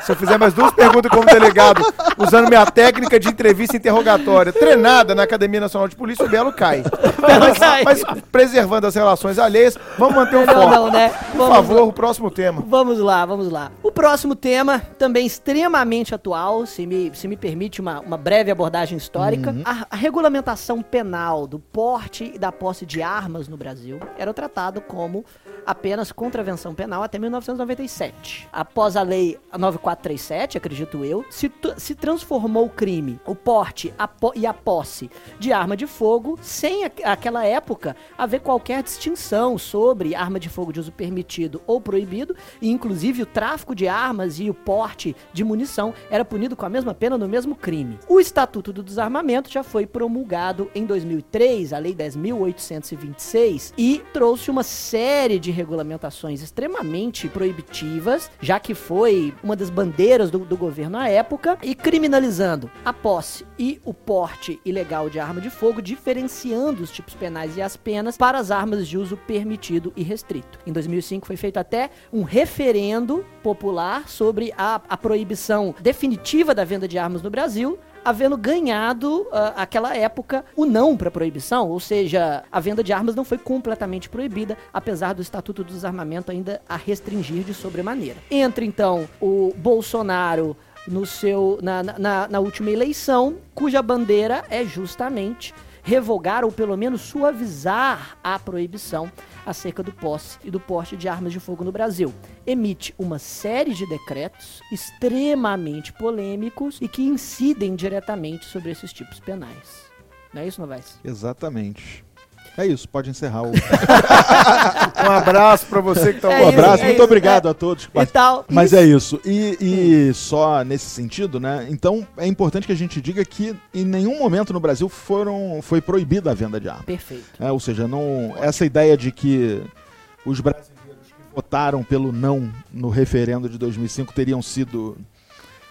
Se eu fizer mais duas perguntas como delegado, usando minha técnica de entrevista interrogatória, treinada na Academia Nacional de Polícia, o Belo cai. Mas, cai. mas preservando as relações alheias, vamos manter o Melhor foco. não, né? Por Vamos favor, lá. o próximo tema. Vamos lá, vamos lá. O próximo tema, também extremamente atual, se me, se me permite uma, uma breve abordagem histórica. A, a regulamentação penal do porte e da posse de armas no Brasil era tratado como apenas contravenção penal até 1997. Após a lei 9437, acredito eu, se, se transformou o crime, o porte a po- e a posse de arma de fogo, sem aqu- aquela época haver qualquer distinção sobre arma de fogo de uso permitido ou proibido, e inclusive o tráfico de armas e o porte de munição era punido com a mesma pena no mesmo crime. O Estatuto do Desarmamento já foi promulgado em 2003, a Lei 10.826, e trouxe uma série de regulamentações extremamente proibitivas, já que foi uma das bandeiras do, do governo à época, e criminalizando a posse e o porte ilegal de arma de fogo, diferenciando os tipos penais e as penas para as armas de uso permitido e restrito. Em 2005 foi feito até um referendo popular sobre a, a proibição definitiva da venda de armas no Brasil, havendo ganhado ah, aquela época o não para proibição, ou seja, a venda de armas não foi completamente proibida, apesar do Estatuto do Desarmamento ainda a restringir de sobremaneira. Entra então o Bolsonaro no seu na, na, na última eleição, cuja bandeira é justamente revogar ou pelo menos suavizar a proibição acerca do posse e do porte de armas de fogo no Brasil. Emite uma série de decretos extremamente polêmicos e que incidem diretamente sobre esses tipos penais. Não é isso, Novaes? Exatamente. É isso, pode encerrar o. Um abraço pra você que tá É Um isso, abraço, é muito isso, obrigado é. a todos. que E tal. Mas e é isso. E, e só nesse sentido, né? Então é importante que a gente diga que em nenhum momento no Brasil foram, foi proibida a venda de armas. Perfeito. É, ou seja, não, essa ideia de que os brasileiros que votaram pelo não no referendo de 2005 teriam sido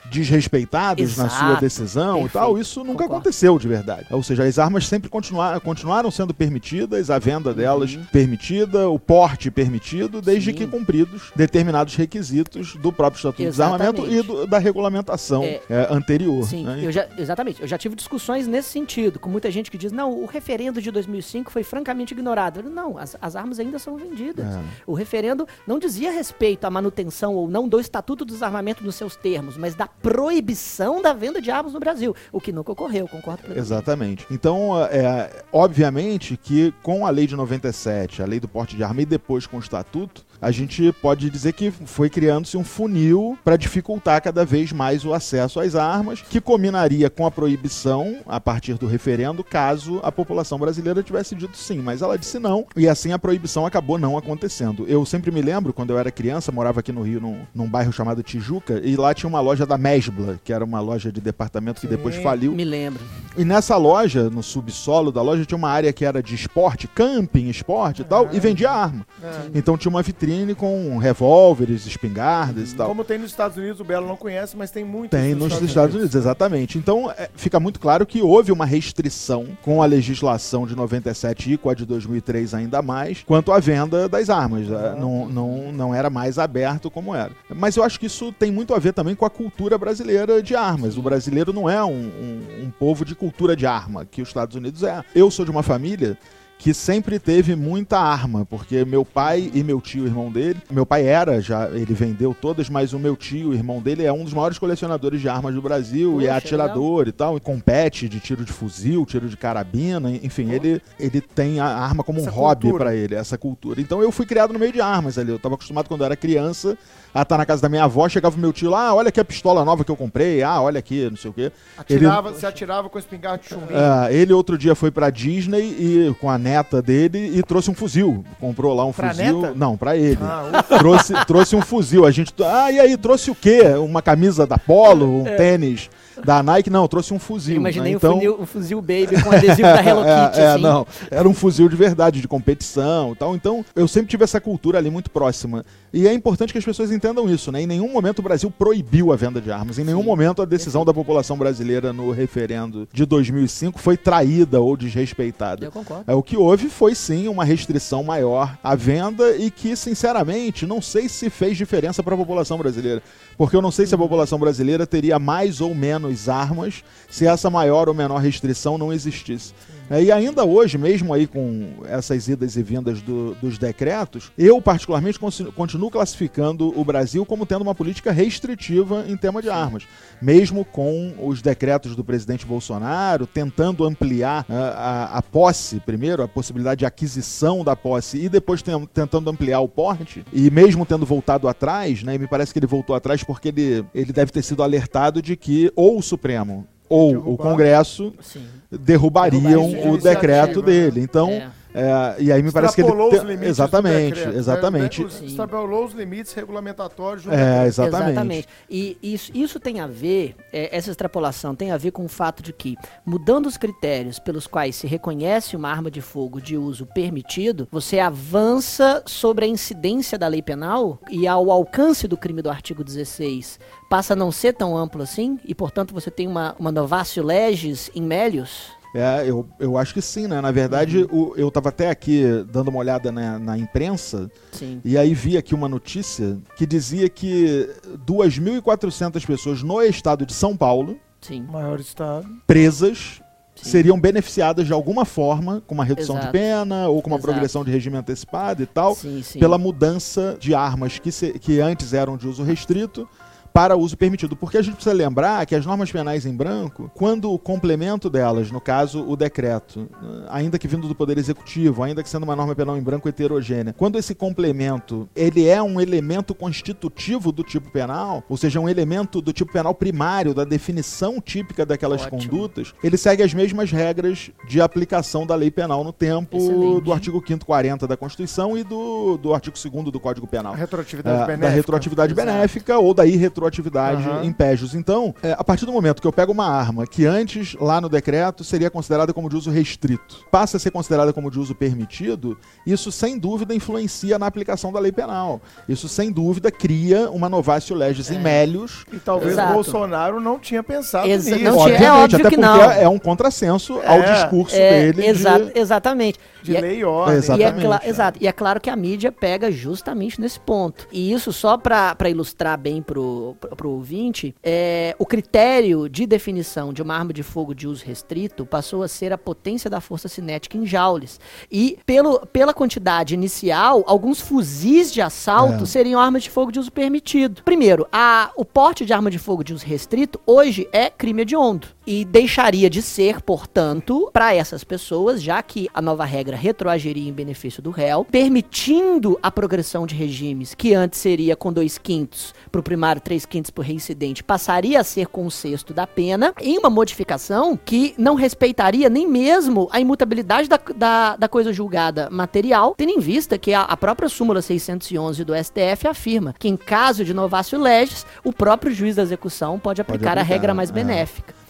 desrespeitados na sua Exato. decisão e Perfeito. tal, isso nunca Concordo. aconteceu de verdade. Ou seja, as armas sempre continuaram, continuaram sendo permitidas, a venda delas permitida, o porte permitido, desde Uhum. Sim. que cumpridos determinados requisitos do próprio Estatuto do Desarmamento e Exatamente. do- da regulamentação É. é, anterior. Sim, né? eu já, exatamente. Eu já tive discussões nesse sentido, com muita gente que diz, não, o referendo de 2005 foi francamente ignorado. Eu, Não, as, as armas ainda são vendidas. É. O referendo não dizia respeito à manutenção ou não do Estatuto do Desarmamento nos seus termos, mas da proibição da venda de armas no Brasil, o que nunca ocorreu, concordo plenamente. Exatamente. Então, é, obviamente que com a lei de 97, a lei do porte de arma e depois com o estatuto, a gente pode dizer que foi criando-se um funil para dificultar cada vez mais o acesso às armas, que combinaria com a proibição a partir do referendo, caso a população brasileira tivesse dito sim, mas ela disse não, e assim a proibição acabou não acontecendo. Eu sempre me lembro, quando eu era criança, morava aqui no Rio, num, num bairro chamado Tijuca, e lá tinha uma loja da Mesbla, que era uma loja de departamento que depois Sim. faliu. Me lembro. E nessa loja, no subsolo da loja, tinha uma área que era de esporte, camping, esporte e tal, e vendia arma. É. Então tinha uma vitrine com revólveres, espingardas e tal. Como tem nos Estados Unidos, o Belo não conhece, mas tem muito. Tem nos Estados Unidos, exatamente. Então é, fica muito claro que houve uma restrição com a legislação de 97 e com a de 2003 ainda mais, quanto à venda das armas. É, Não, não, não era mais aberto como era. Mas eu acho que isso tem muito a ver também com a cultura brasileira de armas. O brasileiro não é um, um, um povo de cultura de arma, que os Estados Unidos é. Eu sou de uma família que sempre teve muita arma, porque meu pai e meu tio, irmão dele, meu pai era já, ele vendeu todas, mas o meu tio, irmão dele, é um dos maiores colecionadores de armas do Brasil e é Poxa, atirador e tal, e compete de tiro de fuzil, tiro de carabina, enfim, ele, ele tem a arma como um Essa hobby cultura. pra ele, essa cultura. Então eu fui criado no meio de armas ali, eu tava acostumado quando eu era criança a estar na casa da minha avó, chegava o meu tio lá, ah, olha aqui a pistola nova que eu comprei, ah, olha aqui, não sei o quê. Atirava, Você atirava com espingarda de chumbinho. É, ele outro dia foi pra Disney e com a neta dele e trouxe um fuzil. Comprou lá um Pra fuzil. neta? Não, pra ele. Ah, trouxe, trouxe um fuzil. A gente. Ah, e aí, trouxe o quê? Uma camisa da Polo, um tênis da Nike? Não, trouxe um fuzil. Eu imaginei né? um, fuzil, um fuzil baby com adesivo da Hello Kitty, é, é, assim. não. Era um fuzil de verdade, de competição e tal. Então, eu sempre tive essa cultura ali muito próxima. E é importante que as pessoas entendam isso, né? Em nenhum momento o Brasil proibiu a venda de armas. Em nenhum Sim. momento a decisão da população brasileira no referendo de 2005 foi traída ou desrespeitada. Eu concordo. É, o que houve foi sim uma restrição maior à venda e que, sinceramente, não sei se fez diferença para a população brasileira. Porque eu não sei se a população brasileira teria mais ou menos armas se essa maior ou menor restrição não existisse. É, e ainda hoje, mesmo aí com essas idas e vindas do- dos decretos, eu particularmente continuo classificando o Brasil como tendo uma política restritiva em tema de armas. Mesmo com os decretos do presidente Bolsonaro tentando ampliar ah, a, a posse, primeiro, a possibilidade de aquisição da posse e depois tem- tentando ampliar o porte, e mesmo tendo voltado atrás, né, e me parece que ele voltou atrás porque ele, ele deve ter sido alertado de que ou o Supremo ou o. Congresso Sim. derrubariam Derrubar o decreto iniciativa, dele. né? Então, É. é, e aí me parece que ele Extrapolou te- os limites do exatamente, decreto, né? exatamente. Os- Extrapolou os limites regulamentatórios. É, decreto. exatamente. E isso, isso tem a ver, é, essa extrapolação tem a ver com o fato de que, mudando os critérios pelos quais se reconhece uma arma de fogo de uso permitido, você avança sobre a incidência da lei penal e ao alcance do crime do artigo 16 passa a não ser tão amplo assim, e portanto você tem uma, uma novatio legis in melius. É, eu, eu acho que sim, né? Na verdade, o- eu tava até aqui dando uma olhada na, na imprensa Sim. e aí vi aqui uma notícia que dizia que 2.400 pessoas no estado de São Paulo, Sim. Maior estado. presas, Sim. seriam beneficiadas de alguma forma, com uma redução Exato. de pena ou com uma Exato. progressão de regime antecipado e tal. Sim, sim. pela mudança de armas que, se- que antes eram de uso restrito para uso permitido. Porque a gente precisa lembrar que as normas penais em branco, quando o complemento delas, no caso o decreto, ainda que vindo do Poder Executivo, ainda que sendo uma norma penal em branco heterogênea, quando esse complemento ele é um elemento constitutivo do tipo penal, ou seja, um elemento do tipo penal primário, da definição típica daquelas Ótimo. condutas, ele segue as mesmas regras de aplicação da lei penal no tempo Excelente. do artigo 5º 40 da Constituição e do, do artigo 2 do Código Penal. A retroatividade É, benéfica. da retroatividade Exato. benéfica ou da irretroatividade Aham. em pégios. Então, é, a partir do momento que eu pego uma arma que antes, lá no decreto, seria considerada como de uso restrito, passa a ser considerada como de uso permitido, isso sem dúvida influencia na aplicação da lei penal. Isso sem dúvida cria uma novatio legis É. in melius. E talvez Exato. o Bolsonaro não tinha pensado Exa- nisso. não tinha- Obviamente, é óbvio até que porque não. é um contrassenso ao É. discurso É, dele. exa- de- Exatamente. De E é- lei e ordem. E é, Exatamente, cla- é. exato. E é claro que a mídia pega justamente nesse ponto. E isso só pra pra ilustrar bem pro, pro, pro ouvinte, é, o critério de definição de uma arma de fogo de uso restrito passou a ser a potência da força cinética em joules. E pelo, pela quantidade inicial, alguns fuzis de assalto É. seriam armas de fogo de uso permitido. Primeiro, a, o porte de arma de fogo de uso restrito hoje é crime hediondo. E deixaria de ser, portanto, para essas pessoas, já que a nova regra retroagiria em benefício do réu, permitindo a progressão de regimes que antes seria com dois quintos para o primário, três quintos para o reincidente, passaria a ser com um sexto da pena, em uma modificação que não respeitaria nem mesmo a imutabilidade da, da, da coisa julgada material, tendo em vista que a, a própria súmula 611 do STF afirma que em caso de novácio legis, o próprio juiz da execução pode aplicar a aplicar, regra mais é.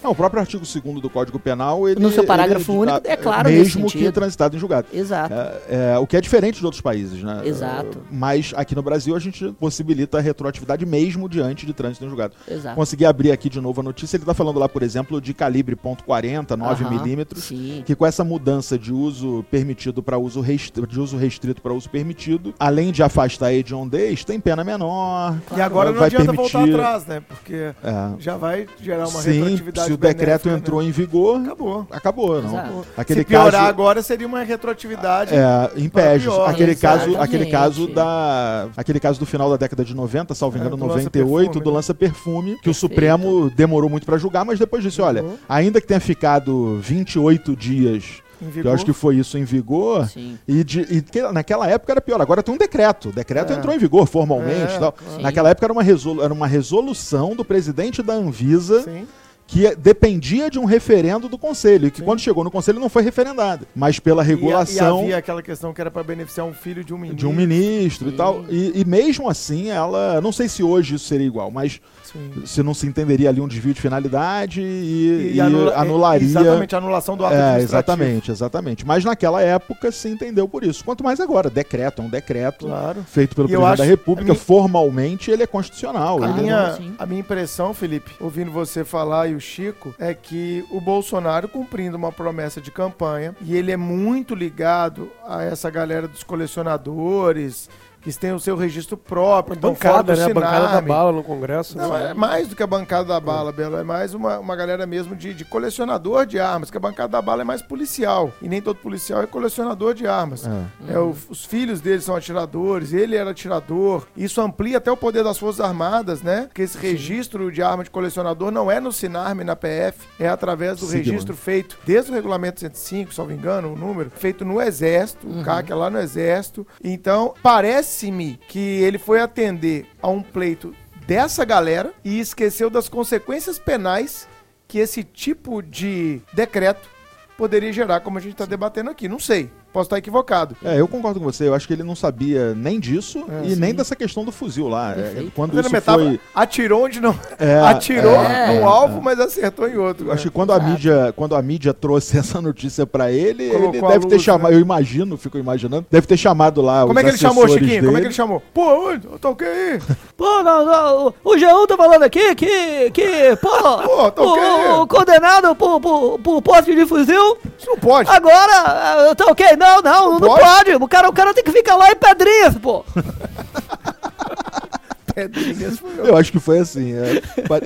Não, o próprio artigo 2 do Código Penal, ele, No seu parágrafo ele- único, é claro Mesmo que transitado em julgado. Exato. É, é, o que é diferente de outros países, né? Exato. É, Mas aqui no Brasil a gente possibilita a retroatividade mesmo diante de trânsito em julgado. Exato. Consegui abrir aqui de novo a notícia, ele tá falando lá, por exemplo, de calibre .40, 9 Aham, milímetros, Sim. que com essa mudança de uso permitido para uso restrito, de uso restrito para uso permitido, além de afastar a hediondez, tem pena menor. E agora não vai adianta permitir- voltar atrás, né? Porque É, já vai gerar uma sim, retroatividade se o decreto benéfica, entrou né? em vigor, Acabou. acabou, não. Exato. Aquele Se piorar caso, agora seria uma retroatividade. É, em Pejos. pior, Aquele caso, aquele caso da, aquele caso do final da década de 90, salvo É, engano, do 98, lança-perfume, do né? lança perfume, que o Perfeito. Supremo demorou muito pra julgar, mas depois disse, olha, Uhum. ainda que tenha ficado 28 dias, eu acho que foi isso em vigor, Sim. e, de- e que naquela época era pior. Agora tem um decreto. O decreto É. entrou em vigor formalmente É, e tal. claro. Naquela época era uma, resolu era uma resolução do presidente da Anvisa Sim. Que é- dependia de um referendo do conselho, e que Sim. quando chegou no conselho não foi referendada. Mas pela E, regulação e havia aquela questão que era para beneficiar um filho de um menino. de um ministro e Sim. tal. E, e mesmo assim, ela. Não sei se hoje isso seria igual, mas Sim. se não se entenderia ali um desvio de finalidade e, e anula- anularia. Exatamente, a anulação do ato É, administrativo. exatamente, exatamente. Mas naquela época se entendeu por isso. Quanto mais agora, decreto, é um decreto Claro. feito pelo E presidente acho- da República, minha- formalmente ele é constitucional. A ele- minha, sim. a minha impressão, Felipe, ouvindo você falar e o Chico é que o Bolsonaro cumprindo uma promessa de campanha e ele é muito ligado a essa galera dos colecionadores, que têm o seu registro próprio. Bancada, né? A bancada da bala no Congresso. Não, né? é mais do que a bancada da bala, Belo. É mais uma, uma galera mesmo de, de colecionador de armas, que a bancada da bala é mais policial. E nem todo policial é colecionador de armas. É, o- os filhos dele são atiradores, ele era atirador. Isso amplia até o poder das Forças Armadas, né? Porque esse registro de arma de colecionador não é no Sinarme, na PF, é através do Sigma. registro feito desde o regulamento 105, salvo engano, o número, feito no Exército, o CAC é lá no Exército. Então, parece-me que ele foi atender a um pleito dessa galera e esqueceu das consequências penais que esse tipo de decreto poderia gerar, como a gente está debatendo aqui. Não sei. Posso estar equivocado. É, eu concordo com você. Eu acho que ele não sabia nem disso É, e sim. nem dessa questão do fuzil lá. É, quando isso metáfora? foi. Atirou onde não. É, Atirou é, no alvo, mas acertou em outro. Eu acho que quando a, mídia, quando a mídia trouxe essa notícia pra ele, Colocou ele deve ter luz, chamado. né? Eu imagino, fico imaginando. Deve ter chamado lá Como os é que ele chamou, Chiquinho? Como é que ele dele. chamou? Pô, onde? Eu toquei aí. Pô, não, não, o- o G1 tá falando aqui que, que pô, Pô, tá o, o condenado por, por, por posse de fuzil, Isso não pode. agora, tá ok, não, não, não, Pode? pode, o cara, o cara tem que ficar lá em Pedrinhas, pô. Pedrinhas foi eu. Eu acho que foi assim. é.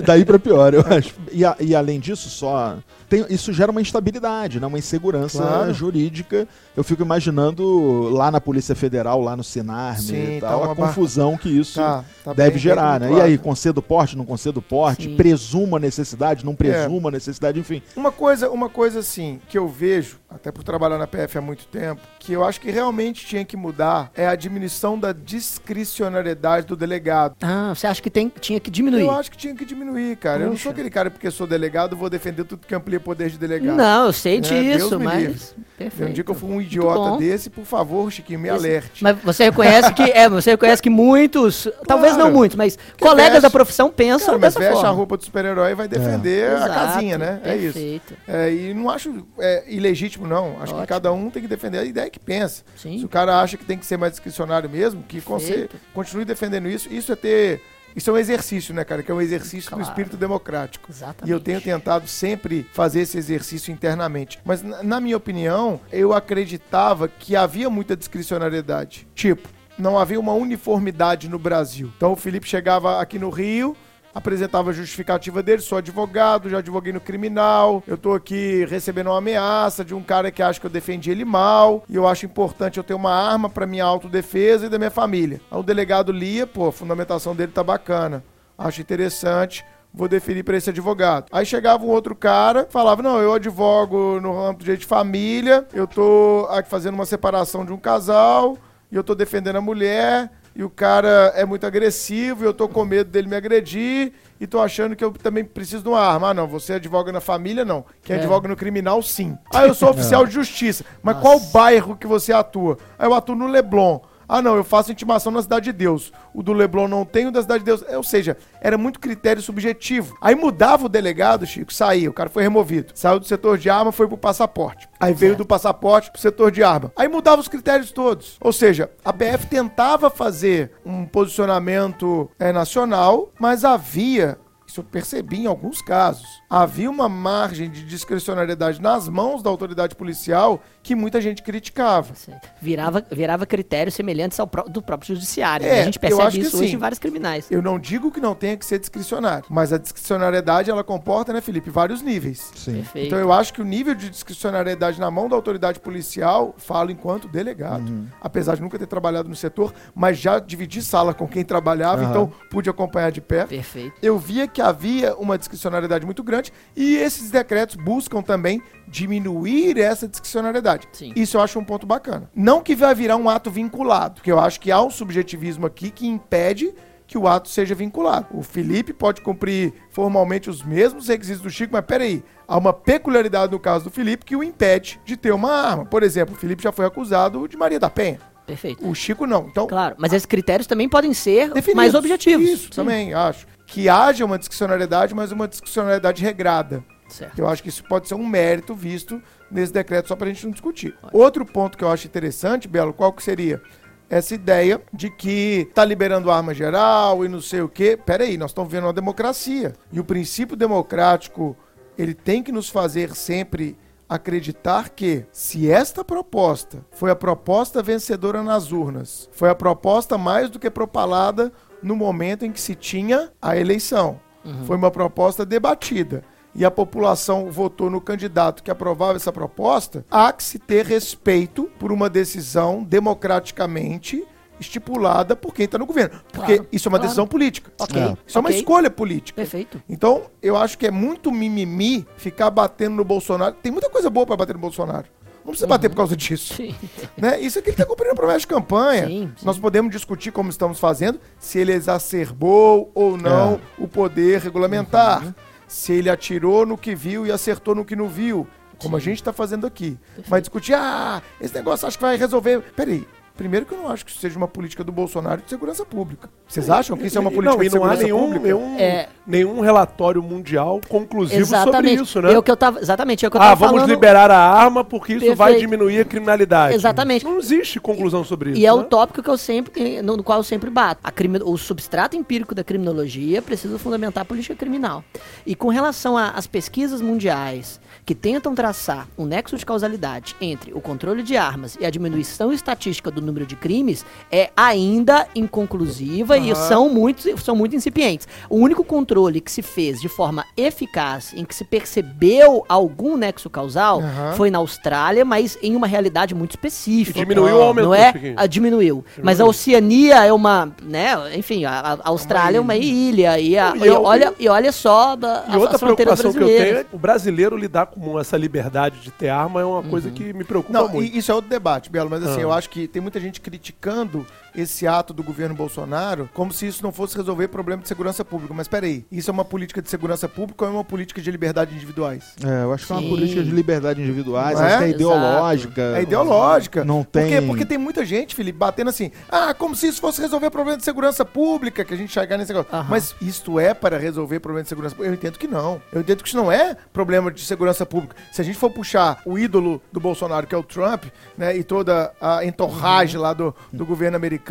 Daí pra pior, eu acho. E, a- e além disso, só. Tem- isso gera uma instabilidade, né? uma insegurança Claro. jurídica. Eu fico imaginando lá na Polícia Federal, lá no Sinarme Sim, e tá tal, uma a bar- confusão que isso Tá, tá deve bem- gerar, bem né? E aí, concedo porte, não concedo porte, Sim. presuma necessidade, não presuma necessidade, enfim. Uma coisa, uma coisa assim, que eu vejo, até por trabalhar na PF há muito tempo, que eu acho que realmente tinha que mudar é a diminuição da discricionariedade do delegado. Ah, você acha que tem, tinha que diminuir? Eu acho que tinha que diminuir, cara. Eu não sou aquele cara porque sou delegado, vou defender tudo que amplia poder de delegado. Não, eu sei É, disso, me mas... Perfeito. Um dia que eu fui um idiota desse, por favor, Chiquinho, me alerte. Mas você reconhece que é, você reconhece que muitos, talvez não muitos, mas colegas veste- da profissão pensam Cara, mas dessa veste forma. a roupa do super-herói e vai defender a Exato, casinha, né? É isso. Perfeito. É, e não acho é, ilegítimo, não. Acho que Ótimo. cada um tem que defender a ideia que pensa. Sim. Se o cara acha que tem que ser mais discricionário mesmo, que Perfeito. continue defendendo isso. Isso é ter. Isso é um exercício, né, cara? Que é um exercício Claro. do espírito democrático. Exatamente. E eu tenho tentado sempre fazer esse exercício internamente. Mas, na, minha opinião, eu acreditava que havia muita discricionariedade. Tipo, não havia uma uniformidade no Brasil. Então o Felipe chegava aqui no Rio, apresentava a justificativa dele, sou advogado, já advoguei no criminal, eu tô aqui recebendo uma ameaça de um cara que acha que eu defendi ele mal, e eu acho importante eu ter uma arma pra minha autodefesa e da minha família. Aí o delegado lia, pô, a fundamentação dele tá bacana, acho interessante, vou deferir pra esse advogado. Aí chegava um outro cara, falava: Não, eu advogo no ramo do direito de família, eu tô aqui fazendo uma separação de um casal, e eu tô defendendo a mulher, e o cara é muito agressivo, e eu tô com medo dele me agredir, e tô achando que eu também preciso de uma arma. Ah, não, você advoga na família, não. Quem É. advoga no criminal, sim. Ah, eu sou oficial de justiça. Mas Nossa. qual bairro que você atua? Ah, eu atuo no Leblon. Ah, não, eu faço intimação na Cidade de Deus. O do Leblon não tem, o da Cidade de Deus. Ou seja, era muito critério subjetivo. Aí mudava o delegado, Chico, saía, o cara foi removido. Saiu do setor de arma, foi pro passaporte. Aí veio Certo. do passaporte pro setor de arma. Aí mudava os critérios todos. Ou seja, a BF tentava fazer um posicionamento é, nacional, mas havia isso eu percebi em alguns casos. Havia uma margem de discricionariedade nas mãos da autoridade policial que muita gente criticava. Virava, virava critérios semelhantes ao pró- do próprio judiciário. É, né? A gente percebe isso hoje sim. em vários criminais. Eu não digo que não tenha que ser discricionário, mas a discricionariedade ela comporta, né, Felipe, vários níveis. Sim. Perfeito. Então eu acho que o nível de discricionariedade na mão da autoridade policial, falo enquanto delegado, Uhum. apesar de nunca ter trabalhado no setor, mas já dividi sala com quem trabalhava, Aham. então pude acompanhar de perto. Perfeito. eu via que havia uma discricionariedade muito grande e esses decretos buscam também diminuir essa discricionariedade. Sim. Isso eu acho um ponto bacana. Não que vai virar um ato vinculado, porque eu acho que há um subjetivismo aqui que impede que o ato seja vinculado. O Felipe pode cumprir formalmente os mesmos requisitos do Chico, mas peraí, há uma peculiaridade no caso do Felipe que o impede de ter uma arma. Por exemplo, o Felipe já foi acusado de Maria da Penha. Perfeito. O Chico não. Então, Claro, mas esses critérios também podem ser definidos. mais objetivos. Isso, Sim. também, acho. Que haja uma discricionariedade, mas uma discricionariedade regrada. Certo. Eu acho que isso pode ser um mérito visto nesse decreto, só pra gente não discutir. Outro ponto que eu acho interessante, Belo, qual que seria? Essa ideia de que tá liberando arma geral e não sei o quê. Pera aí, nós estamos vendo uma democracia. E o princípio democrático ele tem que nos fazer sempre acreditar que, se esta proposta foi a proposta vencedora nas urnas, foi a proposta mais do que propalada no momento em que se tinha a eleição, foi uma proposta debatida e a população votou no candidato que aprovava essa proposta, há que se ter respeito por uma decisão democraticamente estipulada por quem está no governo. Porque Claro, isso é uma claro. decisão política. Ok, É. Isso é uma escolha política. Perfeito. Então, eu acho que é muito mimimi ficar batendo no Bolsonaro. Tem muita coisa boa para bater no Bolsonaro. Não precisa bater por causa disso. Sim. Né? Isso aqui ele está cumprindo a promessa de campanha. Sim, sim. Nós podemos discutir como estamos fazendo, se ele exacerbou ou não o poder regulamentar. Uhum. Se ele atirou no que viu e acertou no que não viu. Como a gente está fazendo aqui. Mas discutir, ah, esse negócio acho que vai resolver. Peraí. Primeiro que eu não acho que isso seja uma política do Bolsonaro de segurança pública. Vocês acham que isso é uma política não, de não há segurança nenhum, pública? nenhum, É. nenhum relatório mundial conclusivo Exatamente. sobre isso, né? É o que eu tava, exatamente, é o que eu Ah, tava vamos falando. liberar a arma porque isso vai Perfeito. diminuir a criminalidade. Exatamente. Não existe conclusão sobre isso. E é o né? tópico que eu sempre, no, qual eu sempre bato. A crime- o substrato empírico da criminologia precisa fundamentar a política criminal. E com relação às pesquisas mundiais que tentam traçar um nexo de causalidade entre o controle de armas e a diminuição estatística do número de crimes, é ainda inconclusiva e são muito, são muito incipientes. O único controle que se fez de forma eficaz, em que se percebeu algum nexo causal, Aham. foi na Austrália, mas em uma realidade muito específica. E diminuiu ou aumentou, Não é? A diminuiu. Mas a Oceania é uma, né? Enfim, a, a Austrália é uma ilha e, a- E e olha, e olha só a, E outra preocupação que eu tenho é o brasileiro lidar com essa liberdade de ter arma é uma coisa que me preocupa Não, muito. e isso é outro debate, Belo, mas assim, Ah. eu acho que tem muita gente criticando esse ato do governo Bolsonaro como se isso não fosse resolver problema de segurança pública. Mas peraí, isso é uma política de segurança pública ou é uma política de liberdade individuais? É, eu acho que é uma Sim. política de liberdade individuais, Não acho é? que é Exato. É ideológica. ideológica. Não Por quê? tem- Porque tem muita gente, Felipe, batendo assim, ah, como se isso fosse resolver problema de segurança pública, que a gente chegar nesse negócio. Aham. Mas isto é para resolver problema de segurança pública? Eu entendo que não. Eu entendo que isso não é problema de segurança pública. Se a gente for puxar o ídolo do Bolsonaro, que é o Trump, né, e toda a entorragem lá do, do governo americano,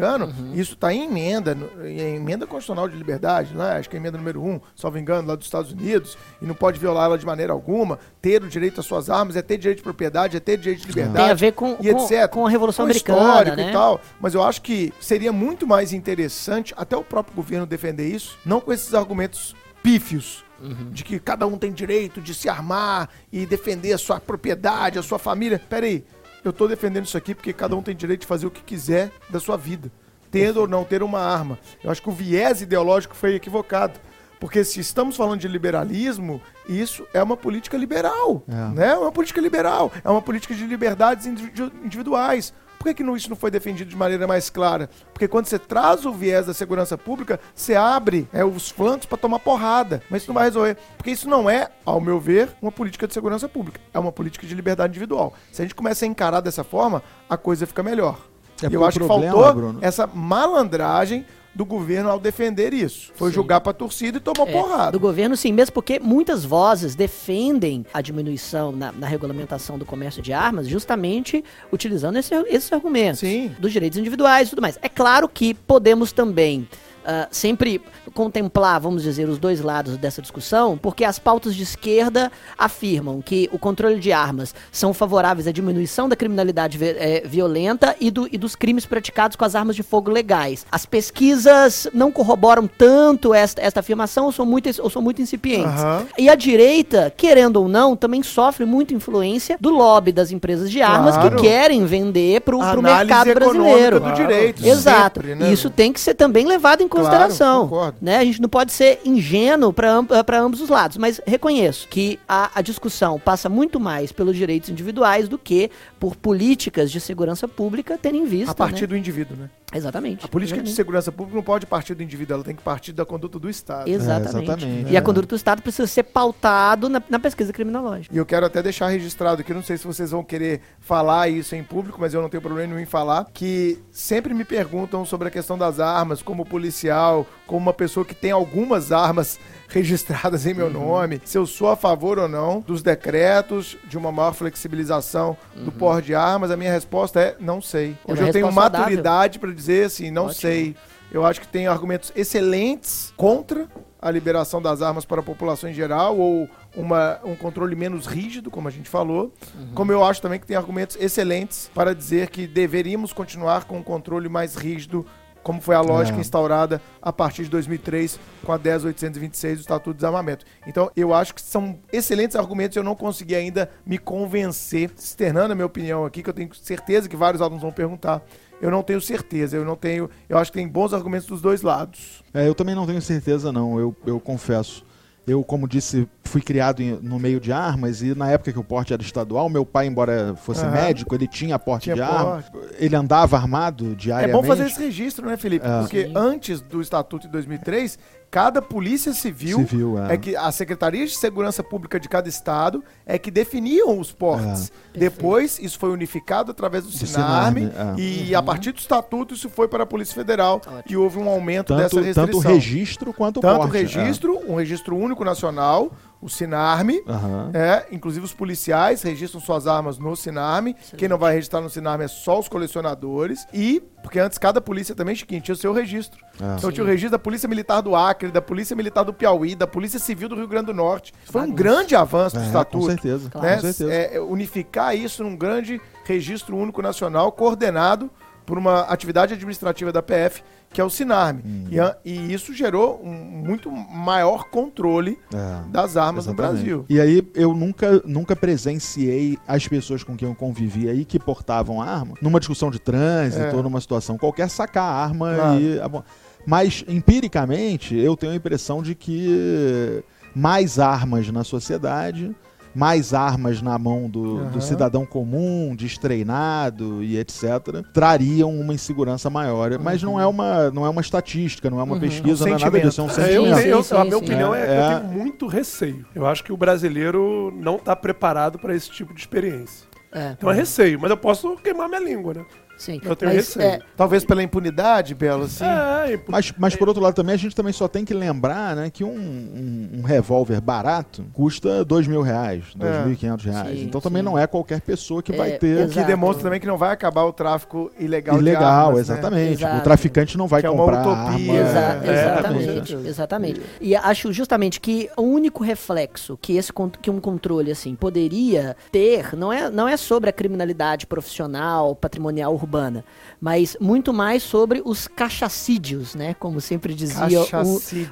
isso está em emenda, em emenda constitucional de liberdade, né? acho que é a emenda número um, salvo engano, lá dos Estados Unidos, e não pode violá-la de maneira alguma. Ter o direito às suas armas é ter direito de propriedade, é ter direito de liberdade Tem a ver com, e com, etc. com a Revolução Com Americana, histórico né? e tal. Mas eu acho que seria muito mais interessante até o próprio governo defender isso, não com esses argumentos pífios. Uhum. De que cada um tem direito de se armar e defender a sua propriedade, a sua família. Peraí, eu tô defendendo isso aqui porque cada um tem direito de fazer o que quiser da sua vida, tendo ou não ter uma arma. Eu acho que o viés ideológico foi equivocado. Porque se estamos falando de liberalismo, isso é uma política liberal. É. Né? É uma política liberal. É uma política de liberdades individu- individuais. Por que, que não- isso não foi defendido de maneira mais clara? Porque quando você traz o viés da segurança pública, você abre é, os flancos para tomar porrada. Mas isso não vai resolver. Porque isso não é, ao meu ver, uma política de segurança pública. É uma política de liberdade individual. Se a gente começa a encarar dessa forma, a coisa fica melhor. É e eu acho que problema, faltou Bruno- essa malandragem do governo ao defender isso. Foi jogar pra torcida e tomou É, porrada. do governo, sim, mesmo porque muitas vozes defendem a diminuição na, na regulamentação do comércio de armas, justamente utilizando esse, esses argumentos Sim. dos direitos individuais e tudo mais. É claro que podemos também ah, sempre contemplar, vamos dizer, os dois lados dessa discussão, porque as pautas de esquerda afirmam que o controle de armas são favoráveis à diminuição da criminalidade eh, violenta e, do- e dos crimes praticados com as armas de fogo legais. As pesquisas não corroboram tanto esta, esta afirmação ou são muito, ou são muito incipientes. Aham. E a direita, querendo ou não, também sofre muita influência do lobby das empresas de armas Claro. que querem vender para o mercado brasileiro. do direito. Exato. sempre, né? Isso tem que ser também levado em Claro, consideração. concordo. né? A gente não pode ser ingênuo para ambos os lados. Mas reconheço que a, a discussão passa muito mais pelos direitos individuais do que por políticas de segurança pública terem vista. A partir né? do indivíduo, né? Exatamente. A política de Exatamente. segurança pública não pode partir do indivíduo, ela tem que partir da conduta do Estado. Exatamente. É, exatamente. E a É. conduta do Estado precisa ser pautado na, na pesquisa criminológica. E eu quero até deixar registrado aqui, não sei se vocês vão querer falar isso em público, mas eu não tenho problema nenhum em falar, que sempre me perguntam sobre a questão das armas, como policial, como uma pessoa que tem algumas armas registradas em meu nome, se eu sou a favor ou não dos decretos de uma maior flexibilização do porte de armas, a minha resposta é não sei. É Hoje uma eu tenho maturidade para dizer assim, não Ótimo. sei. Eu acho que tem argumentos excelentes contra a liberação das armas para a população em geral ou uma, um controle menos rígido, como a gente falou, como eu acho também que tem argumentos excelentes para dizer que deveríamos continuar com um controle mais rígido, como foi a lógica É. instaurada a partir de 2003 com a 10826 do Estatuto de Desarmamento. Então, eu acho que são excelentes argumentos, eu não consegui ainda me convencer, externando a minha opinião aqui, que eu tenho certeza que vários alunos vão perguntar. Eu não tenho certeza, eu não tenho. Eu acho que tem bons argumentos dos dois lados. É, eu também não tenho certeza, não, eu, eu confesso. Eu, como disse, fui criado em- no meio de armas e na época que o porte era estadual, meu pai, embora fosse Aham. médico, ele tinha porte Tinha de arma. Ele andava armado É diariamente. bom fazer esse registro, né, Felipe? É. Porque Sim. antes do Estatuto de 2003, cada polícia civil, Civil, é. é que a Secretaria de Segurança Pública de cada estado é que definiam os portes. É. Depois, isso foi unificado através do, Do Sinarme, Sinarme, é. e a partir do Estatuto isso foi para a Polícia Federal Ótimo. e houve um aumento dessa tanto, restrição. tanto o registro quanto o Tanto o porte. é. registro, um registro único nacional, o Sinarme, Aham. é, inclusive os policiais registram suas armas no Sinarme. Quem não vai registrar no Sinarme é só os colecionadores. E, porque antes cada polícia também, Chiquinho, tinha o seu registro. É. Então tinha o registro da Polícia Militar do Acre, da Polícia Militar do Piauí, da Polícia Civil do Rio Grande do Norte. Isso foi um Bagunça. grande avanço do É, Estatuto. com certeza, Claro. né? com certeza. É, unificar isso num grande registro único nacional, coordenado por uma atividade administrativa da PF, que é o Sinarme. Hum. E, a- e isso gerou um muito maior controle É. das armas no Exatamente. Brasil. E aí eu nunca, nunca presenciei as pessoas com quem eu convivia aí que portavam arma numa discussão de trânsito É. ou numa situação qualquer sacar a arma Claro. e. Mas empiricamente eu tenho a impressão de que mais armas na sociedade. Mais armas na mão do, Aham. do cidadão comum, destreinado e etc., trariam uma insegurança maior. Mas não é uma, não é uma estatística, não é uma Uhum. pesquisa, É um não é nada disso, é um sentimento. É, eu, sentimento. Sim, eu- sim, a minha sim. opinião é, É, que eu é. tenho muito receio. Eu acho que o brasileiro não está preparado para esse tipo de experiência. É, Então é receio, mas eu posso queimar minha língua, né? Sim. Eu tenho Mas, receio. é, Talvez pela impunidade, Belo, assim. É, e- Mas, mas por outro lado também, a gente também só tem que lembrar né, que um, um, um revólver barato custa dois mil reais, dois mil e quinhentos reais. Sim, então também sim. não é qualquer pessoa que É, vai ter... exato. Que demonstra também que não vai acabar o tráfico ilegal, de Ilegal, armas, né? exatamente. Exato. O traficante não vai Que é uma comprar utopia. arma. Exa- É, exatamente, exatamente. E acho justamente que o único reflexo que esse que um controle assim poderia ter não é, não é sobre a criminalidade profissional, patrimonial urbana, mas muito mais sobre os cachacídeos, né? Como sempre dizia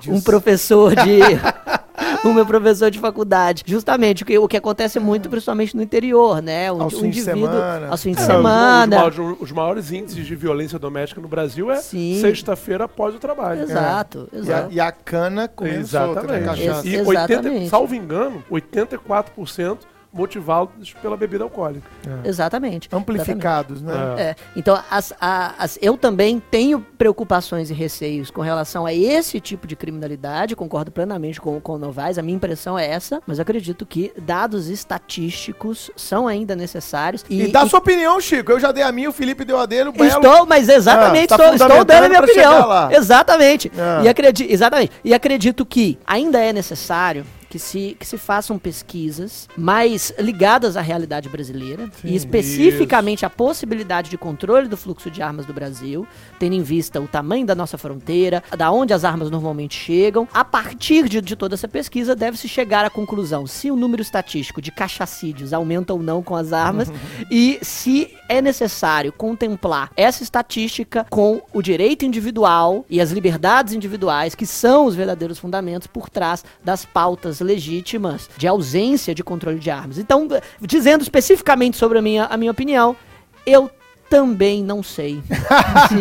um, um professor de o meu professor de faculdade. Justamente o que, o que acontece muito, principalmente no interior, né? O, Aos o indivíduo semana. aos fins de É, semana. Os, os- os maiores índices de violência doméstica no Brasil é sexta-feira após o trabalho. Exato, E a, exato. e a cana comendo solta, né? Exatamente. Cachaça. E Ex- 80, exatamente. salvo engano, 84% motivados pela bebida alcoólica. Exatamente. Amplificados, né? É. É, então, as, as- eu também tenho preocupações e receios com relação a esse tipo de criminalidade, concordo plenamente com, com o Novaes, a minha impressão é essa, mas acredito que dados estatísticos são ainda necessários. E, dá sua opinião, Chico. Eu já dei a minha, o Felipe deu a dele, o Belo. Estou, mas exatamente, Ah, tá estou, estou dando a minha opinião. Exatamente. Ah. E acredito, exatamente. E acredito que ainda é necessário que se, que se façam pesquisas mais ligadas à realidade brasileira e especificamente à possibilidade de controle do fluxo de armas do Brasil, tendo em vista o tamanho da nossa fronteira, da onde as armas normalmente chegam. A partir de, de toda essa pesquisa, deve-se chegar à conclusão se o número estatístico de cachacídeos aumenta ou não com as armas e se é necessário contemplar essa estatística com o direito individual e as liberdades individuais, que são os verdadeiros fundamentos por trás das pautas legítimas de ausência de controle de armas. Então, dizendo especificamente sobre a minha, a minha opinião, eu também não sei se,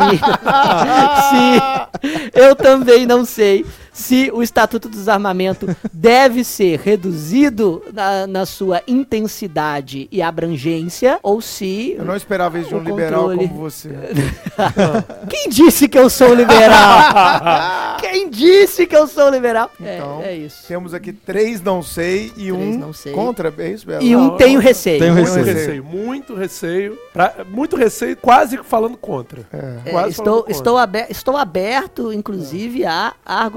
se- eu também não sei se o Estatuto do Desarmamento deve ser reduzido na, na sua intensidade e abrangência ou se Eu não esperava isso de um liberal controle. como você. quem disse que eu sou liberal? Quem disse que eu sou liberal? É- Então, é, isso. Temos aqui três não sei e um não sei. contra. É isso, Belo? E um Não, tenho não. receio. Tenho Muito receio. receio, muito receio. pra- muito receio, quase falando contra. É. É, Quase estou, falando contra. estou, abe- estou aberto, inclusive, a, a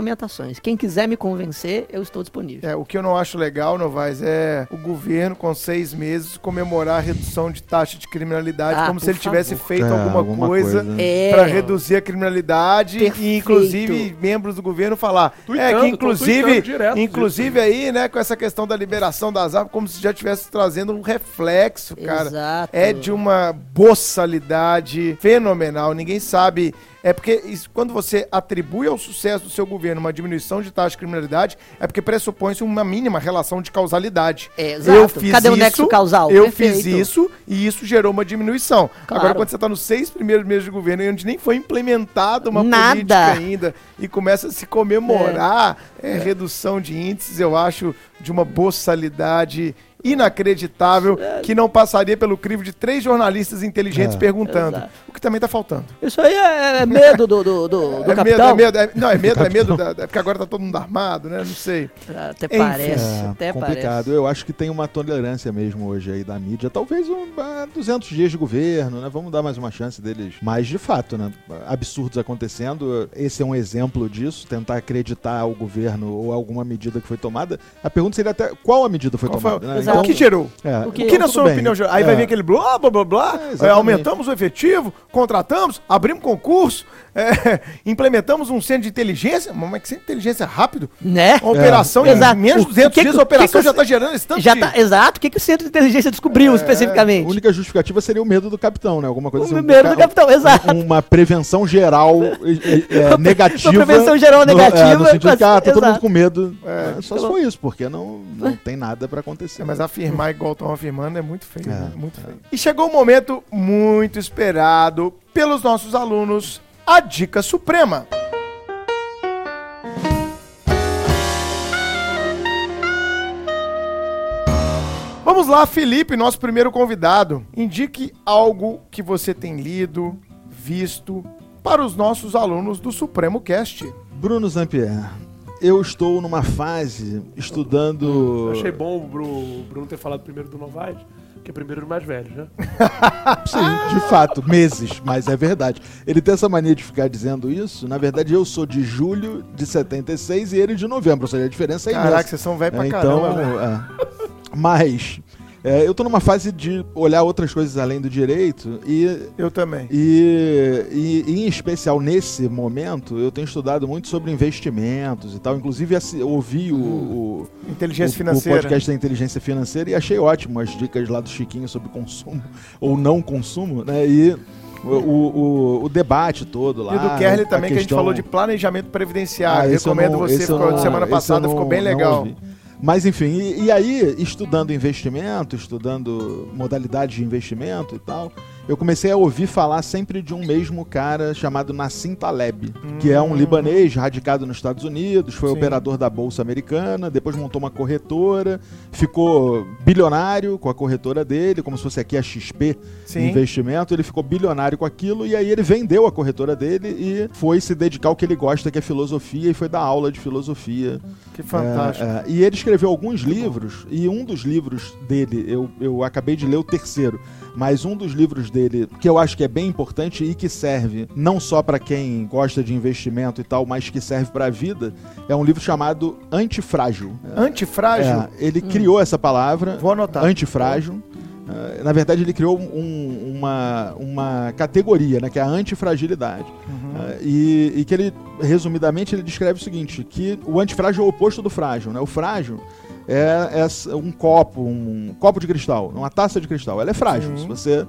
Quem quiser me convencer, eu estou disponível. É, o que eu não acho legal, Novaes, é o governo, com seis meses, comemorar a redução de taxa de criminalidade, Ah, como se ele tivesse favor. feito É, alguma, alguma coisa, coisa. É, para reduzir a criminalidade Perfeito. e, inclusive, membros do governo falar. Tuitando, é que inclusive, direto inclusive aí, né, com essa questão da liberação das armas, como se já estivesse trazendo um reflexo, cara. Exato. É de uma boçalidade fenomenal. Ninguém sabe. É porque isso- quando você atribui ao sucesso do seu governo uma diminuição de taxa de criminalidade, é porque pressupõe-se uma mínima relação de causalidade. É, exato. Cadê o nexo causal? Eu Perfeito. fiz isso e isso gerou uma diminuição. Claro. Agora, quando você está nos seis primeiros meses de governo e onde nem foi implementada uma Nada. política ainda e começa a se comemorar é, redução de índices, eu acho de uma boçalidade inacreditável que não passaria pelo crivo de três jornalistas inteligentes É. perguntando. Exato. O que também está faltando. Isso aí é, é medo do, do, do, do é medo, capitão. é medo, é- não, é medo, é medo, da, é porque agora tá todo mundo armado, né? Não sei. Até Enfim. parece, É, até complicado. parece. Eu acho que tem uma tolerância mesmo hoje aí da mídia. Talvez um, ah, 200 dias de governo, né? Vamos dar mais uma chance deles. Mas, de fato, né? Absurdos acontecendo. Esse é um exemplo disso. Tentar acreditar ao governo ou alguma medida que foi tomada. A pergunta seria até qual a medida foi Qual foi- tomada, né? Exato. O que gerou? é, O O que- que, na tudo sua bem. opinião, gerou? aí É. vai vir aquele blá, blá, blá, blá, É, é, aumentamos o efetivo, contratamos, abrimos concurso, é, implementamos um centro de inteligência, mas que centro de inteligência rápido? Né? Uma operação em menos de O 200 que que- dias, o a operação que que já o- está gerando esse tanto Já de... tá, exato. O que, que o centro de inteligência descobriu A especificamente? única justificativa seria o medo do capitão, né? Alguma coisa O assim. medo do um- capitão, exato. Uma prevenção geral é, é, negativa. Uma prevenção geral no- negativa, É, no sentido de que, ah, tá todo exato. mundo com medo. É. É, só se foi isso, porque não, não tem nada pra acontecer. É, mas afirmar igual estão afirmando é muito feio, É, né? Muito feio. E chegou o momento muito esperado pelos nossos alunos, a Dica Suprema. Vamos lá, Felipe, nosso primeiro convidado. Indique algo que você tem lido, visto, para os nossos alunos do Supremo Cast. Bruno Zampier, eu estou numa fase estudando. Eu achei bom o Bruno, o Bruno ter falado primeiro do Novaes, que é primeiro dos mais velhos, né? Sim, de fato, meses, mas é verdade. Ele tem essa mania de ficar dizendo isso. Na verdade, eu sou de julho de 76 e ele de novembro, ou seja, a diferença é imensa. Caraca, vocês são velho pra É, caramba, velho. é. Mas é, eu tô numa fase de olhar outras coisas além do direito e, Eu também. e, e, e, em especial nesse momento eu tenho estudado muito sobre investimentos e tal. Inclusive ouvi o, o, Inteligência o- financeira. o podcast da inteligência financeira e achei ótimo as dicas lá do Chiquinho sobre consumo ou não consumo, né? E o, o, o- debate todo lá. E do Kerley também, que a gente questão- falou de planejamento previdenciário. ah, Recomendo não- você, ficou não- semana passada, não- ficou bem legal. ouvi. Mas enfim, e, e aí, estudando investimento, estudando modalidades de investimento e tal, eu comecei a ouvir falar sempre de um mesmo cara chamado Nassim Taleb, que é um libanês radicado nos Estados Unidos, foi Sim. operador da Bolsa Americana, depois montou uma corretora, ficou bilionário com a corretora dele, como se fosse aqui a XP Sim. investimento, ele ficou bilionário com aquilo e aí ele vendeu a corretora dele e foi se dedicar ao que ele gosta, que é filosofia, e foi dar aula de filosofia. Que fantástico. É, é, e ele escreveu alguns livros, e um dos livros dele, eu, eu acabei de ler o terceiro, mas um dos livros dele, que eu acho que é bem importante e que serve não só para quem gosta de investimento e tal, mas que serve para a vida, é um livro chamado Antifrágil. Antifrágil? É, ele criou essa palavra, Vou anotar. antifrágil. Eh, na verdade, ele criou um- uma, uma categoria, né, que é a antifragilidade. Eh, e, e que ele, resumidamente, ele descreve o seguinte, que o antifrágil é o oposto do frágil. Né? O frágil é, é um copo, um copo de cristal, uma taça de cristal. Ela é frágil. Sim. Se você